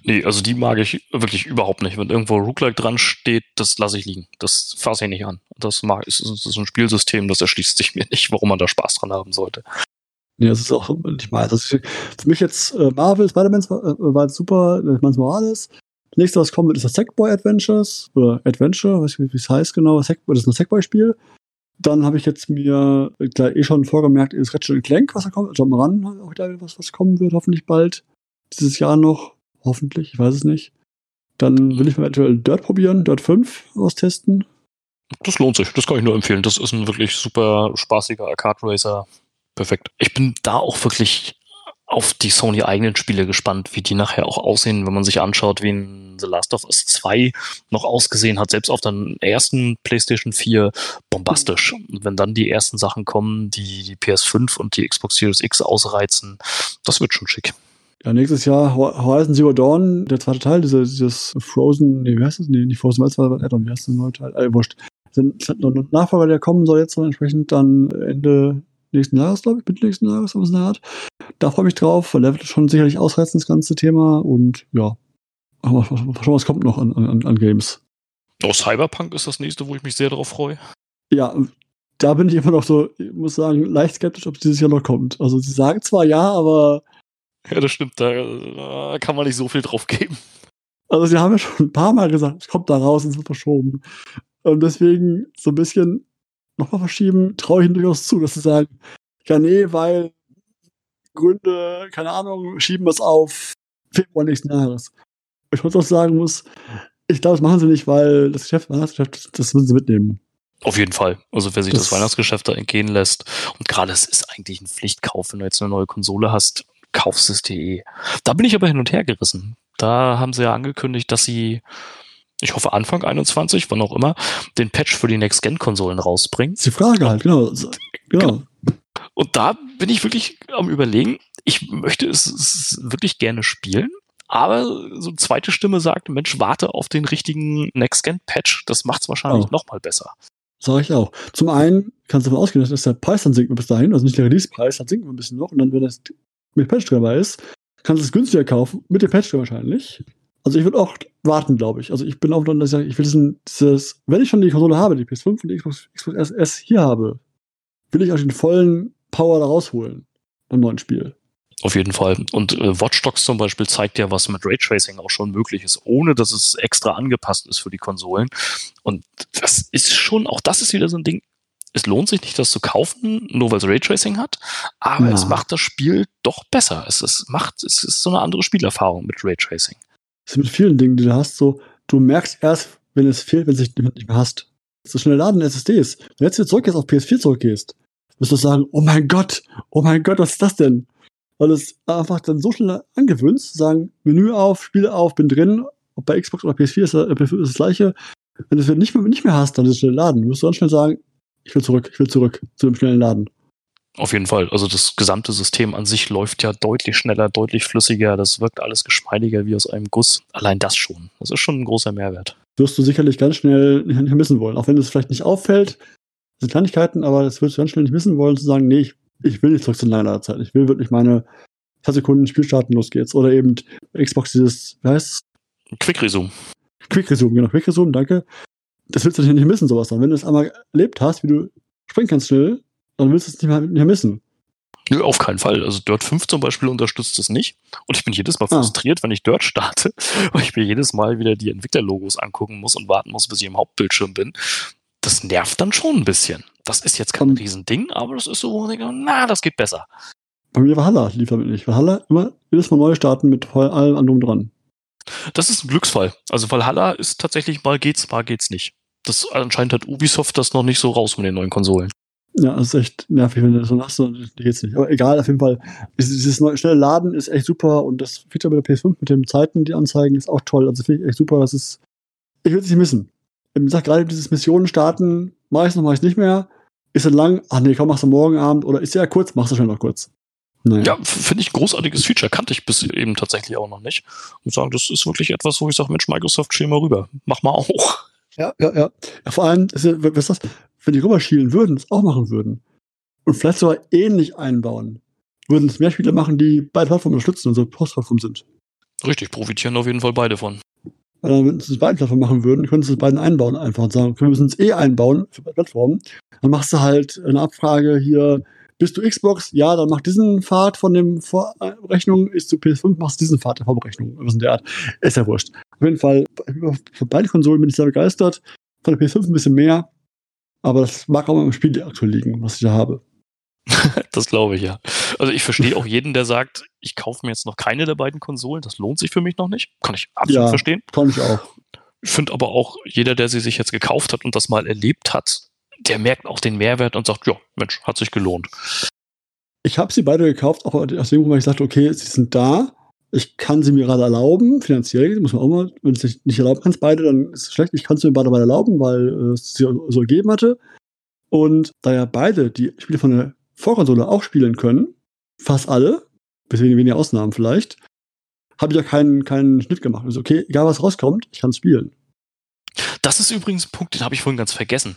Nee, also die mag ich wirklich überhaupt nicht. Wenn irgendwo Roguelike dran steht, das lasse ich liegen. Das fasse ich nicht an. Das, mag, ist, ist ein Spielsystem, das erschließt sich mir nicht, warum man da Spaß dran haben sollte. Nee, das ist auch nicht mal. Das ist für mich jetzt äh, Marvel, Spider-Man war, äh, war super, äh, Miles Morales. Das nächste, was kommt, ist das Sackboy Adventures oder Adventure, weiß nicht, wie es heißt genau. Sackboy, das ist ein Sackboy-Spiel. Dann habe ich jetzt mir gleich eh schon vorgemerkt, ist Ratchet Clank, was da kommt. Jump wieder was, was kommen wird, hoffentlich bald. Dieses Jahr noch. Hoffentlich, ich weiß es nicht. Dann will ich mal eventuell Dirt probieren, Dirt 5 austesten. Das lohnt sich, das kann ich nur empfehlen. Das ist ein wirklich super spaßiger Arcade Racer. Perfekt. Ich bin da auch wirklich auf die Sony eigenen Spiele gespannt, wie die nachher auch aussehen, wenn man sich anschaut, wie ein The Last of Us 2 noch ausgesehen hat, selbst auf der ersten PlayStation 4 bombastisch. Und wenn dann die ersten Sachen kommen, die die PS5 und die Xbox Series X ausreizen, das wird schon schick. Ja, nächstes Jahr Horizon Zero Dawn, der zweite Teil, dieses, dieses Frozen, nee, wie heißt das? Nee, nicht Frozen, was war Addon, wie heißt der neue Teil? Äh, wurscht. Sind noch ein Nachfolger, der kommen soll jetzt entsprechend dann Ende nächsten Jahres, glaube ich, mit nächsten Jahres, was in der Art. Da freue ich mich drauf, weil der wird schon sicherlich ausreizen, das ganze Thema und ja, aber schauen, was kommt noch an, an, an Games. Oh, Cyberpunk ist das nächste, wo ich mich sehr darauf freue. Ja, da bin ich immer noch so, ich muss sagen, leicht skeptisch, ob es dieses Jahr noch kommt. Also sie sagen zwar ja, aber. Ja, das stimmt, da, kann man nicht so viel drauf geben. Also sie haben ja schon ein paar Mal gesagt, es kommt da raus, es wird verschoben. Und deswegen so ein bisschen nochmal verschieben, traue ich ihnen durchaus zu, dass sie sagen, ja, nee, weil Gründe, keine Ahnung, schieben wir es auf Februar nächsten Jahres. Ich muss auch sagen muss, ich glaube, das machen sie nicht, weil das Geschäft, Weihnachtsgeschäft, das müssen sie mitnehmen. Auf jeden Fall. Also wer sich das, das Weihnachtsgeschäft da entgehen lässt und gerade es ist eigentlich ein Pflichtkauf, wenn du jetzt eine neue Konsole hast, kaufst es dir eh. Da bin ich aber hin und her gerissen. Da haben sie ja angekündigt, dass sie, ich hoffe Anfang 21, wann auch immer, den Patch für die Next-Gen-Konsolen rausbringen. Die Frage halt, genau. genau. genau. Und da bin ich wirklich am überlegen, ich möchte es wirklich gerne spielen, aber so eine zweite Stimme sagt, Mensch, warte auf den richtigen Next-Gen-Patch, das macht es wahrscheinlich oh. noch mal besser. Sag ich auch. Zum einen kannst du davon ausgehen, dass der Preis dann sinkt bis dahin, also nicht der Release-Preis, dann sinkt ein bisschen noch und dann, wenn das mit Patch dabei ist, kannst du es günstiger kaufen, mit dem Patch wahrscheinlich. Also ich würde auch warten, glaube ich. Also ich bin auch dann, dass ich sage, ich will diesen, dieses, wenn ich schon die Konsole habe, die PS5 und die Xbox, Xbox SS hier habe, will ich auch den vollen Power da rausholen beim neuen Spiel. Auf jeden Fall. Und äh, Watch Dogs zum Beispiel zeigt ja, was mit Raytracing auch schon möglich ist, ohne dass es extra angepasst ist für die Konsolen. Und das ist schon, auch das ist wieder so ein Ding. Es lohnt sich nicht, das zu kaufen, nur weil es Raytracing hat, aber ja. es macht das Spiel doch besser. Es, es macht, es ist so eine andere Spielerfahrung mit Raytracing. Es sind mit vielen Dingen, die du hast, so, du merkst erst, wenn es fehlt, wenn es nicht mehr hast. So schnell laden SSDs. Wenn du jetzt wieder zurück jetzt auf PS4 zurückgehst, wirst du sagen, oh mein Gott, oh mein Gott, was ist das denn? weil es einfach dann so schnell angewöhnt, zu sagen, Menü auf, Spiele auf, bin drin, ob bei Xbox oder PS4 ist, äh, PS4 ist das gleiche. Wenn du es nicht mehr, nicht mehr hast, dann ist es schnell laden. Du musst dann schnell sagen, ich will zurück, ich will zurück zu dem schnellen Laden. Auf jeden Fall. Also das gesamte System an sich läuft ja deutlich schneller, deutlich flüssiger. Das wirkt alles geschmeidiger wie aus einem Guss. Allein das schon. Das ist schon ein großer Mehrwert. Wirst du sicherlich ganz schnell nicht missen wollen. Auch wenn es vielleicht nicht auffällt, das sind Kleinigkeiten, aber das wirst du ganz schnell nicht missen wollen, zu sagen, nee, ich ich will nicht zurück zu einer Zeit. Ich will wirklich meine paar Sekunden Spiel starten, los geht's. Oder eben Xbox dieses, wie heißt Quick Resume. Quick Resume, genau, Quick Resume, danke. Das willst du nicht missen, sowas dann. Wenn du es einmal erlebt hast, wie du springen kannst schnell, dann willst du es nicht mehr, nicht mehr missen. Nö, auf keinen Fall. Also Dirt 5 zum Beispiel unterstützt es nicht. Und ich bin jedes Mal ah. frustriert, ah. wenn ich Dirt starte, weil ich mir jedes Mal wieder die Entwicklerlogos angucken muss und warten muss, bis ich im Hauptbildschirm bin. Das nervt dann schon ein bisschen. Das ist jetzt kein um, Riesending, aber das ist so, na, das geht besser. Bei mir war Haller lief damit nicht. Valhalla immer jedes Mal neu starten mit allem anderen dran. Das ist ein Glücksfall. Also Valhalla ist tatsächlich mal geht's, mal geht's nicht. Das anscheinend hat Ubisoft das noch nicht so raus mit den neuen Konsolen. Ja, das ist echt nervig, wenn du das so hast, dann geht's nicht. Aber egal, auf jeden Fall. Dieses neue, schnelle Laden ist echt super und das Feature mit der PS5 mit den Zeiten, die anzeigen, ist auch toll. Also finde ich echt super. Das ist, ich will es nicht missen. Ich sag gerade dieses Missionen starten, mache ich noch, mache ich nicht mehr. Ist es lang? Ach nee, komm, machst du morgen Abend oder ist ja kurz, machst du schnell noch kurz. Naja. Ja, finde ich ein großartiges Feature, kannte ich bis eben tatsächlich auch noch nicht. Und sagen, das ist wirklich etwas, wo ich sage, Mensch, Microsoft, schiel mal rüber. Mach mal auch. Ja, ja, ja. vor allem, was das, wenn die rüberschielen würden, es auch machen würden. Und vielleicht sogar ähnlich einbauen, würden es mehr Spiele machen, die beide Plattformen unterstützen und so Post-Plattform sind. Richtig, profitieren auf jeden Fall beide von. Dann, wenn sie es beiden Plattformen machen würden, können sie es beiden einbauen einfach und sagen, wir müssen es eh einbauen für beide Plattformen. Dann machst du halt eine Abfrage hier, bist du Xbox? Ja, dann mach diesen Pfad von dem Vorrechnung, ist du PS5, machst diesen Pfad der Vorberechnung. Was in der Art. Ist ja wurscht. Auf jeden Fall, für beide Konsolen bin ich sehr begeistert. Von der PS5 ein bisschen mehr. Aber das mag auch im Spiel aktuell liegen, was ich da habe. das glaube ich ja. Also ich verstehe auch jeden, der sagt, ich kaufe mir jetzt noch keine der beiden Konsolen. Das lohnt sich für mich noch nicht. Kann ich absolut ja, verstehen. Kann ich auch. Ich finde aber auch, jeder, der sie sich jetzt gekauft hat und das mal erlebt hat, der merkt auch den Mehrwert und sagt, ja, Mensch, hat sich gelohnt. Ich habe sie beide gekauft, auch aus dem Grund, weil ich sagte, okay, sie sind da, ich kann sie mir gerade erlauben, finanziell, muss man auch mal, wenn du es nicht erlauben kannst, beide, dann ist es schlecht, ich kann sie mir beide, beide erlauben, weil äh, es sie so gegeben hatte. Und da ja beide die Spiele von der Vorkonsole auch spielen können, fast alle, bis wenige Ausnahmen vielleicht, habe ich ja keinen, keinen Schnitt gemacht. Also okay, egal was rauskommt, ich kann es spielen. Das ist übrigens ein Punkt, den habe ich vorhin ganz vergessen.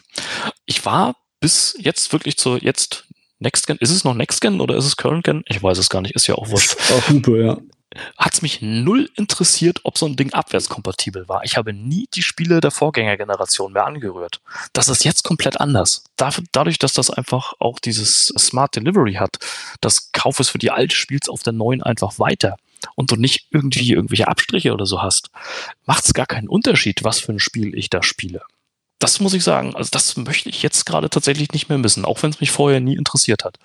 Ich war bis jetzt wirklich zur jetzt Next Gen. Ist es noch Next Gen oder ist es Current Gen? Ich weiß es gar nicht, ist ja auch wurscht. Auch Hupe, ja. hat es mich null interessiert, ob so ein Ding abwärtskompatibel war. Ich habe nie die Spiele der Vorgängergeneration mehr angerührt. Das ist jetzt komplett anders. dadurch, dass das einfach auch dieses Smart Delivery hat, das Kauf es für die alte Spiels auf der neuen einfach weiter und du nicht irgendwie irgendwelche Abstriche oder so hast, macht es gar keinen Unterschied, was für ein Spiel ich da spiele. Das muss ich sagen, also das möchte ich jetzt gerade tatsächlich nicht mehr missen, auch wenn es mich vorher nie interessiert hat.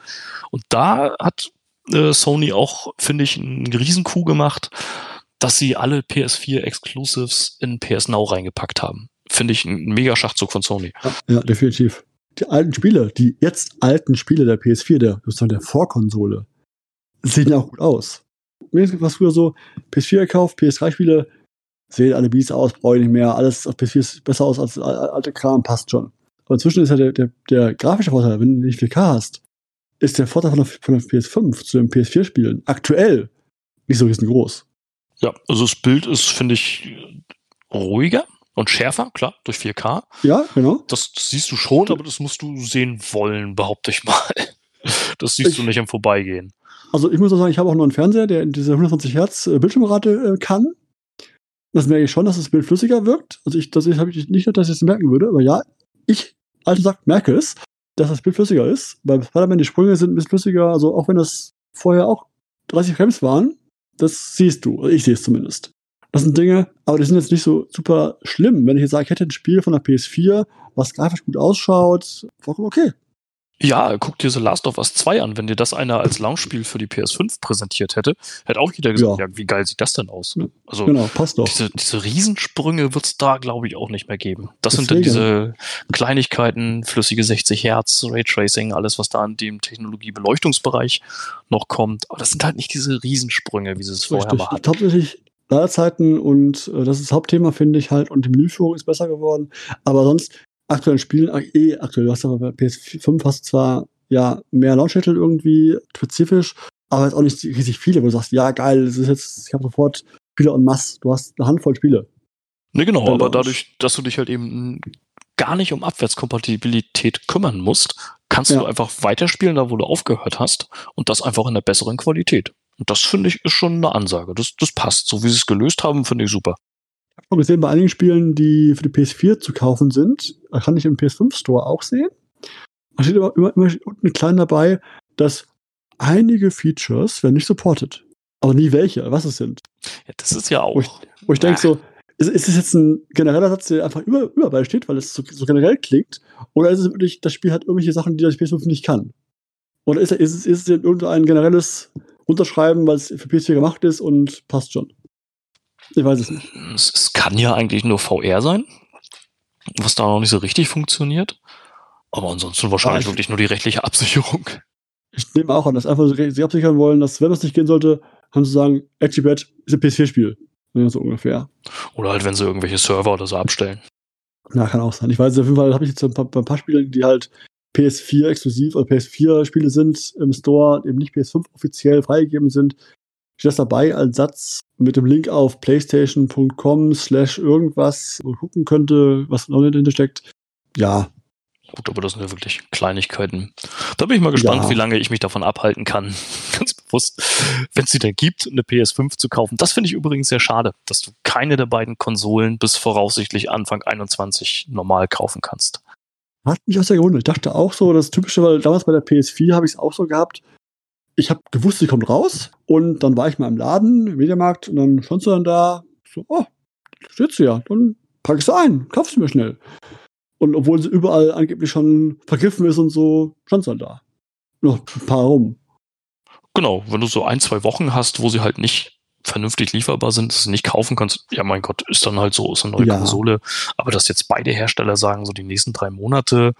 Und da hat äh, Sony auch, finde ich, einen Riesenkuh gemacht, dass sie alle PS4 Exclusives in PS Now reingepackt haben. Finde ich ein mega Schachzug von Sony. Ja, definitiv. Die alten Spiele, die jetzt alten Spiele der PS4, der, der Vorkonsole, sehen auch gut aus. Mir war früher so, PS4 gekauft, PS3-Spiele, sehen alle Bies aus, brauche ich nicht mehr, alles auf PS4 ist besser aus als alte Kram, passt schon. Aber inzwischen ist ja der, der, der grafische Vorteil, wenn du nicht 4K hast, ist der Vorteil von der, von der PS5 zu den PS4-Spielen aktuell nicht so riesengroß. Ja, also das Bild ist, finde ich, ruhiger und schärfer, klar, durch 4K. Ja, genau. Das siehst du schon, aber das musst du sehen wollen, behaupte ich mal. Das siehst ich, du nicht im Vorbeigehen. Also ich muss auch sagen, ich habe auch noch einen Fernseher, der diese 120 Hertz äh, Bildschirmrate äh, kann. Das merke ich schon, dass das Bild flüssiger wirkt. Also ich, das habe ich nicht, dass ich es merken würde, aber ja, ich, also sagt, merke es dass das Bild flüssiger ist. Bei Spider-Man die Sprünge sind ein bisschen flüssiger, also auch wenn das vorher auch 30 Frames waren, das siehst du, ich sehe es zumindest. Das sind Dinge, aber die sind jetzt nicht so super schlimm. Wenn ich jetzt sage, ich hätte ein Spiel von der PS4, was grafisch gut ausschaut, vollkommen okay. Ja, guck dir The Last of Us 2 an. Wenn dir das einer als Launchspiel für die PS5 präsentiert hätte, hätte auch jeder gesagt, ja, ja wie geil sieht das denn aus? Also, genau, passt doch. Diese, diese Riesensprünge wird es da, glaube ich, auch nicht mehr geben. Das Deswegen. sind dann diese Kleinigkeiten, flüssige 60 Hertz, Raytracing, alles, was da in dem Technologie-Beleuchtungsbereich noch kommt. Aber das sind halt nicht diese Riesensprünge, wie sie es vorher Richtig. hatten. Hauptsächlich Ladezeiten und äh, das ist das Hauptthema, finde ich halt. Und die Menüführung ist besser geworden. Aber sonst, aktuellen Spielen, eh aktuell, du hast aber bei PS5 hast zwar ja mehr Launch-Titel irgendwie spezifisch, aber jetzt auch nicht riesig viele, wo du sagst, ja geil, das ist jetzt, ich habe sofort Spiele en masse, du hast eine Handvoll Spiele. Ne, genau, aber dadurch, dass du dich halt eben gar nicht um Abwärtskompatibilität kümmern musst, kannst ja. du einfach weiterspielen, da wo du aufgehört hast und das einfach in der besseren Qualität. Und das finde ich ist schon eine Ansage. Das, das passt. So wie sie es gelöst haben, finde ich super habe gesehen, bei einigen Spielen, die für die PS4 zu kaufen sind, kann ich im PS5 Store auch sehen. Da steht aber immer, immer unten klein dabei, dass einige Features werden nicht supported. Aber nie welche, was es sind. Ja, das ist ja auch. Wo ich, wo ich denke so, ist, ist es jetzt ein genereller Satz, der einfach über, überall steht, weil es so, so, generell klingt? Oder ist es wirklich, das Spiel hat irgendwelche Sachen, die das PS5 nicht kann? Oder ist, ist, es, ist es irgendein generelles Unterschreiben, weil es für PS4 gemacht ist und passt schon? Ich weiß es nicht. Es, es kann ja eigentlich nur VR sein, was da noch nicht so richtig funktioniert. Aber ansonsten wahrscheinlich wirklich nur die rechtliche Absicherung. Ich nehme auch an, dass einfach sie absichern wollen, dass wenn das nicht gehen sollte, haben sie sagen, ActiBet ist ein PS4-Spiel. Ja, so ungefähr. Oder halt, wenn sie irgendwelche Server oder so abstellen. Ja, kann auch sein. Ich weiß, auf jeden Fall habe ich jetzt ein paar, ein paar Spiele, die halt PS4 exklusiv oder PS4-Spiele sind im Store, eben nicht PS5 offiziell freigegeben sind, steht das dabei als Satz mit dem Link auf playstation.com slash irgendwas gucken könnte, was noch dahinter steckt. Ja. Gut, aber das sind ja wirklich Kleinigkeiten. Da bin ich mal gespannt, ja. wie lange ich mich davon abhalten kann. Ganz bewusst, wenn es sie denn gibt, eine PS5 zu kaufen. Das finde ich übrigens sehr schade, dass du keine der beiden Konsolen bis voraussichtlich Anfang 21 normal kaufen kannst. Hat mich auch sehr gewundert. Ich dachte auch so, das Typische, weil damals bei der PS4 habe ich es auch so gehabt, ich habe gewusst, sie kommt raus. Und dann war ich mal im Laden, im Mediamarkt, und dann stand sie dann da. So, oh, steht sie ja. Dann packe ich sie ein, kauf sie mir schnell. Und obwohl sie überall angeblich schon vergriffen ist und so, stand sie dann da. Noch ein paar rum. Genau, wenn du so ein, zwei Wochen hast, wo sie halt nicht vernünftig lieferbar sind, dass du nicht kaufen kannst, ja mein Gott, ist dann halt so, ist eine neue ja. Konsole. Aber dass jetzt beide Hersteller sagen, so die nächsten drei Monate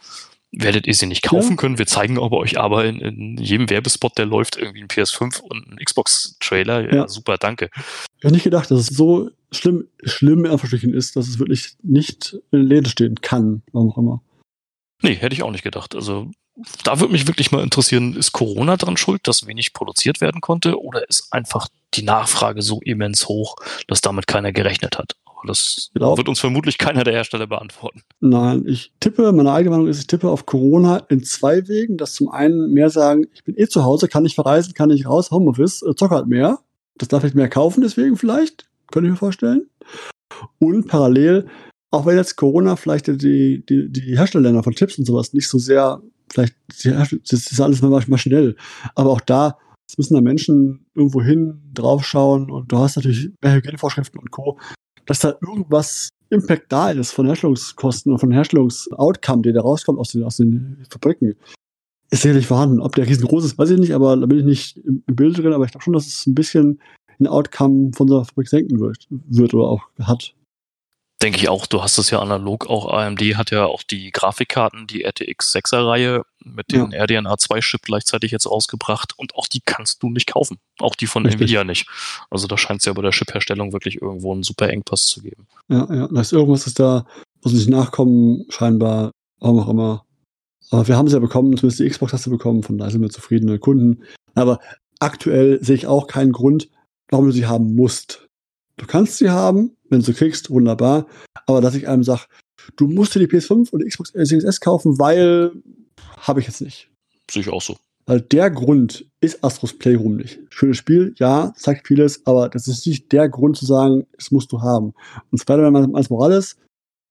werdet ihr sie nicht kaufen können. Wir zeigen aber euch aber in, in, jedem Werbespot, der läuft, irgendwie ein PS5 und ein Xbox-Trailer. Ja, ja, super, danke. Ich hätte nicht gedacht, dass es so schlimm, schlimm in ist, dass es wirklich nicht in Läden stehen kann, warum auch immer. Nee, hätte ich auch nicht gedacht. Also da würde mich wirklich mal interessieren, ist Corona dran schuld, dass wenig produziert werden konnte oder ist einfach die Nachfrage so immens hoch, dass damit keiner gerechnet hat? Das genau. wird uns vermutlich keiner der Hersteller beantworten. Nein, ich tippe, meine eigene Meinung ist, ich tippe auf Corona in zwei Wegen. Dass zum einen mehr sagen, ich bin eh zu Hause, kann nicht verreisen, kann nicht raus, Homeoffice, äh, zock halt mehr. das darf ich mehr kaufen, deswegen vielleicht, könnte ich mir vorstellen. Und parallel, auch wenn jetzt Corona vielleicht die, die, die Herstellerländer von Chips und sowas nicht so sehr, vielleicht, das ist alles maschinell, aber auch da müssen da Menschen irgendwo hin, draufschauen und du hast natürlich mehr Hygienevorschriften und Co., dass da irgendwas Impact da ist von Herstellungskosten und von Herstellungsoutcome, der da rauskommt aus den, aus den Fabriken, ist sicherlich vorhanden. Ob der riesengroß ist, weiß ich nicht, aber da bin ich nicht im, Bild drin, aber ich glaube schon, dass es ein bisschen ein Outcome von der Fabrik senken wird, wird oder auch hat. Denke ich auch, du hast es ja analog, auch AMD hat ja auch die Grafikkarten, die RTX 6er Reihe mit dem ja. RDNA 2 Chip gleichzeitig jetzt ausgebracht und auch die kannst du nicht kaufen. Auch die von Richtig. Nvidia nicht. Also da scheint es ja bei der Chip-Herstellung wirklich irgendwo einen super Engpass zu geben. Ja, ja, da ist irgendwas ist da, muss nicht nachkommen, scheinbar, warum auch immer. Aber wir haben sie ja bekommen, zumindest die Xbox hast du bekommen, von daher sind wir zufriedene Kunden. Aber aktuell sehe ich auch keinen Grund, warum du sie haben musst. Du kannst sie haben, wenn du sie kriegst, wunderbar. Aber dass ich einem sage, du musst dir die PS5 und die Xbox Series S kaufen, weil habe ich jetzt nicht. Sehe ich auch so. Weil der Grund ist Astros Playroom nicht. Schönes Spiel, ja, zeigt vieles, aber das ist nicht der Grund zu sagen, es musst du haben. Und Spider-Man als Morales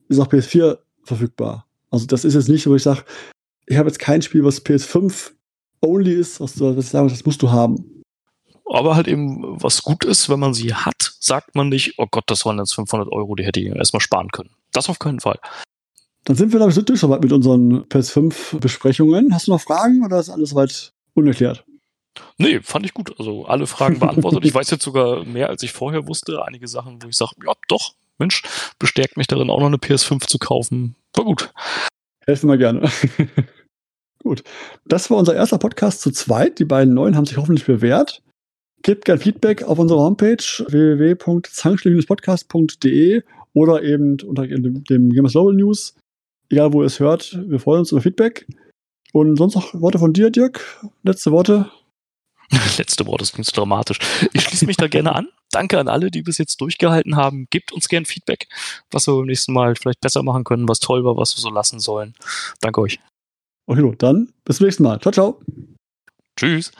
ist auch PS4 verfügbar. Also das ist jetzt nicht, wo ich sage, ich habe jetzt kein Spiel, was PS5 only ist, was, was ich sage, das musst du haben aber halt eben was gut ist, wenn man sie hat, sagt man nicht, oh Gott, das waren jetzt 500 Euro, die hätte ich erstmal sparen können. Das auf keinen Fall. Dann sind wir, glaube ich, durch soweit mit unseren PS5-Besprechungen. Hast du noch Fragen oder ist alles soweit unerklärt? Nee, fand ich gut. Also alle Fragen beantwortet. ich weiß jetzt sogar mehr, als ich vorher wusste. Einige Sachen, wo ich sage, ja, doch, Mensch, bestärkt mich darin, auch noch eine PS5 zu kaufen. War gut. Helfen wir gerne. gut. Das war unser erster Podcast zu zweit. Die beiden neuen haben sich hoffentlich bewährt. Gebt gerne Feedback auf unserer Homepage www.zankschläge-podcast.de oder eben unter dem, dem Gamers Global News. Egal, wo ihr es hört, wir freuen uns über Feedback. Und sonst noch Worte von dir, Dirk? Letzte Worte? Letzte Worte, das klingt so dramatisch. Ich schließe mich da gerne an. Danke an alle, die bis jetzt durchgehalten haben. Gebt uns gerne Feedback, was wir beim nächsten Mal vielleicht besser machen können, was toll war, was wir so lassen sollen. Danke euch. Okay, dann bis zum nächsten Mal. Ciao, ciao. Tschüss.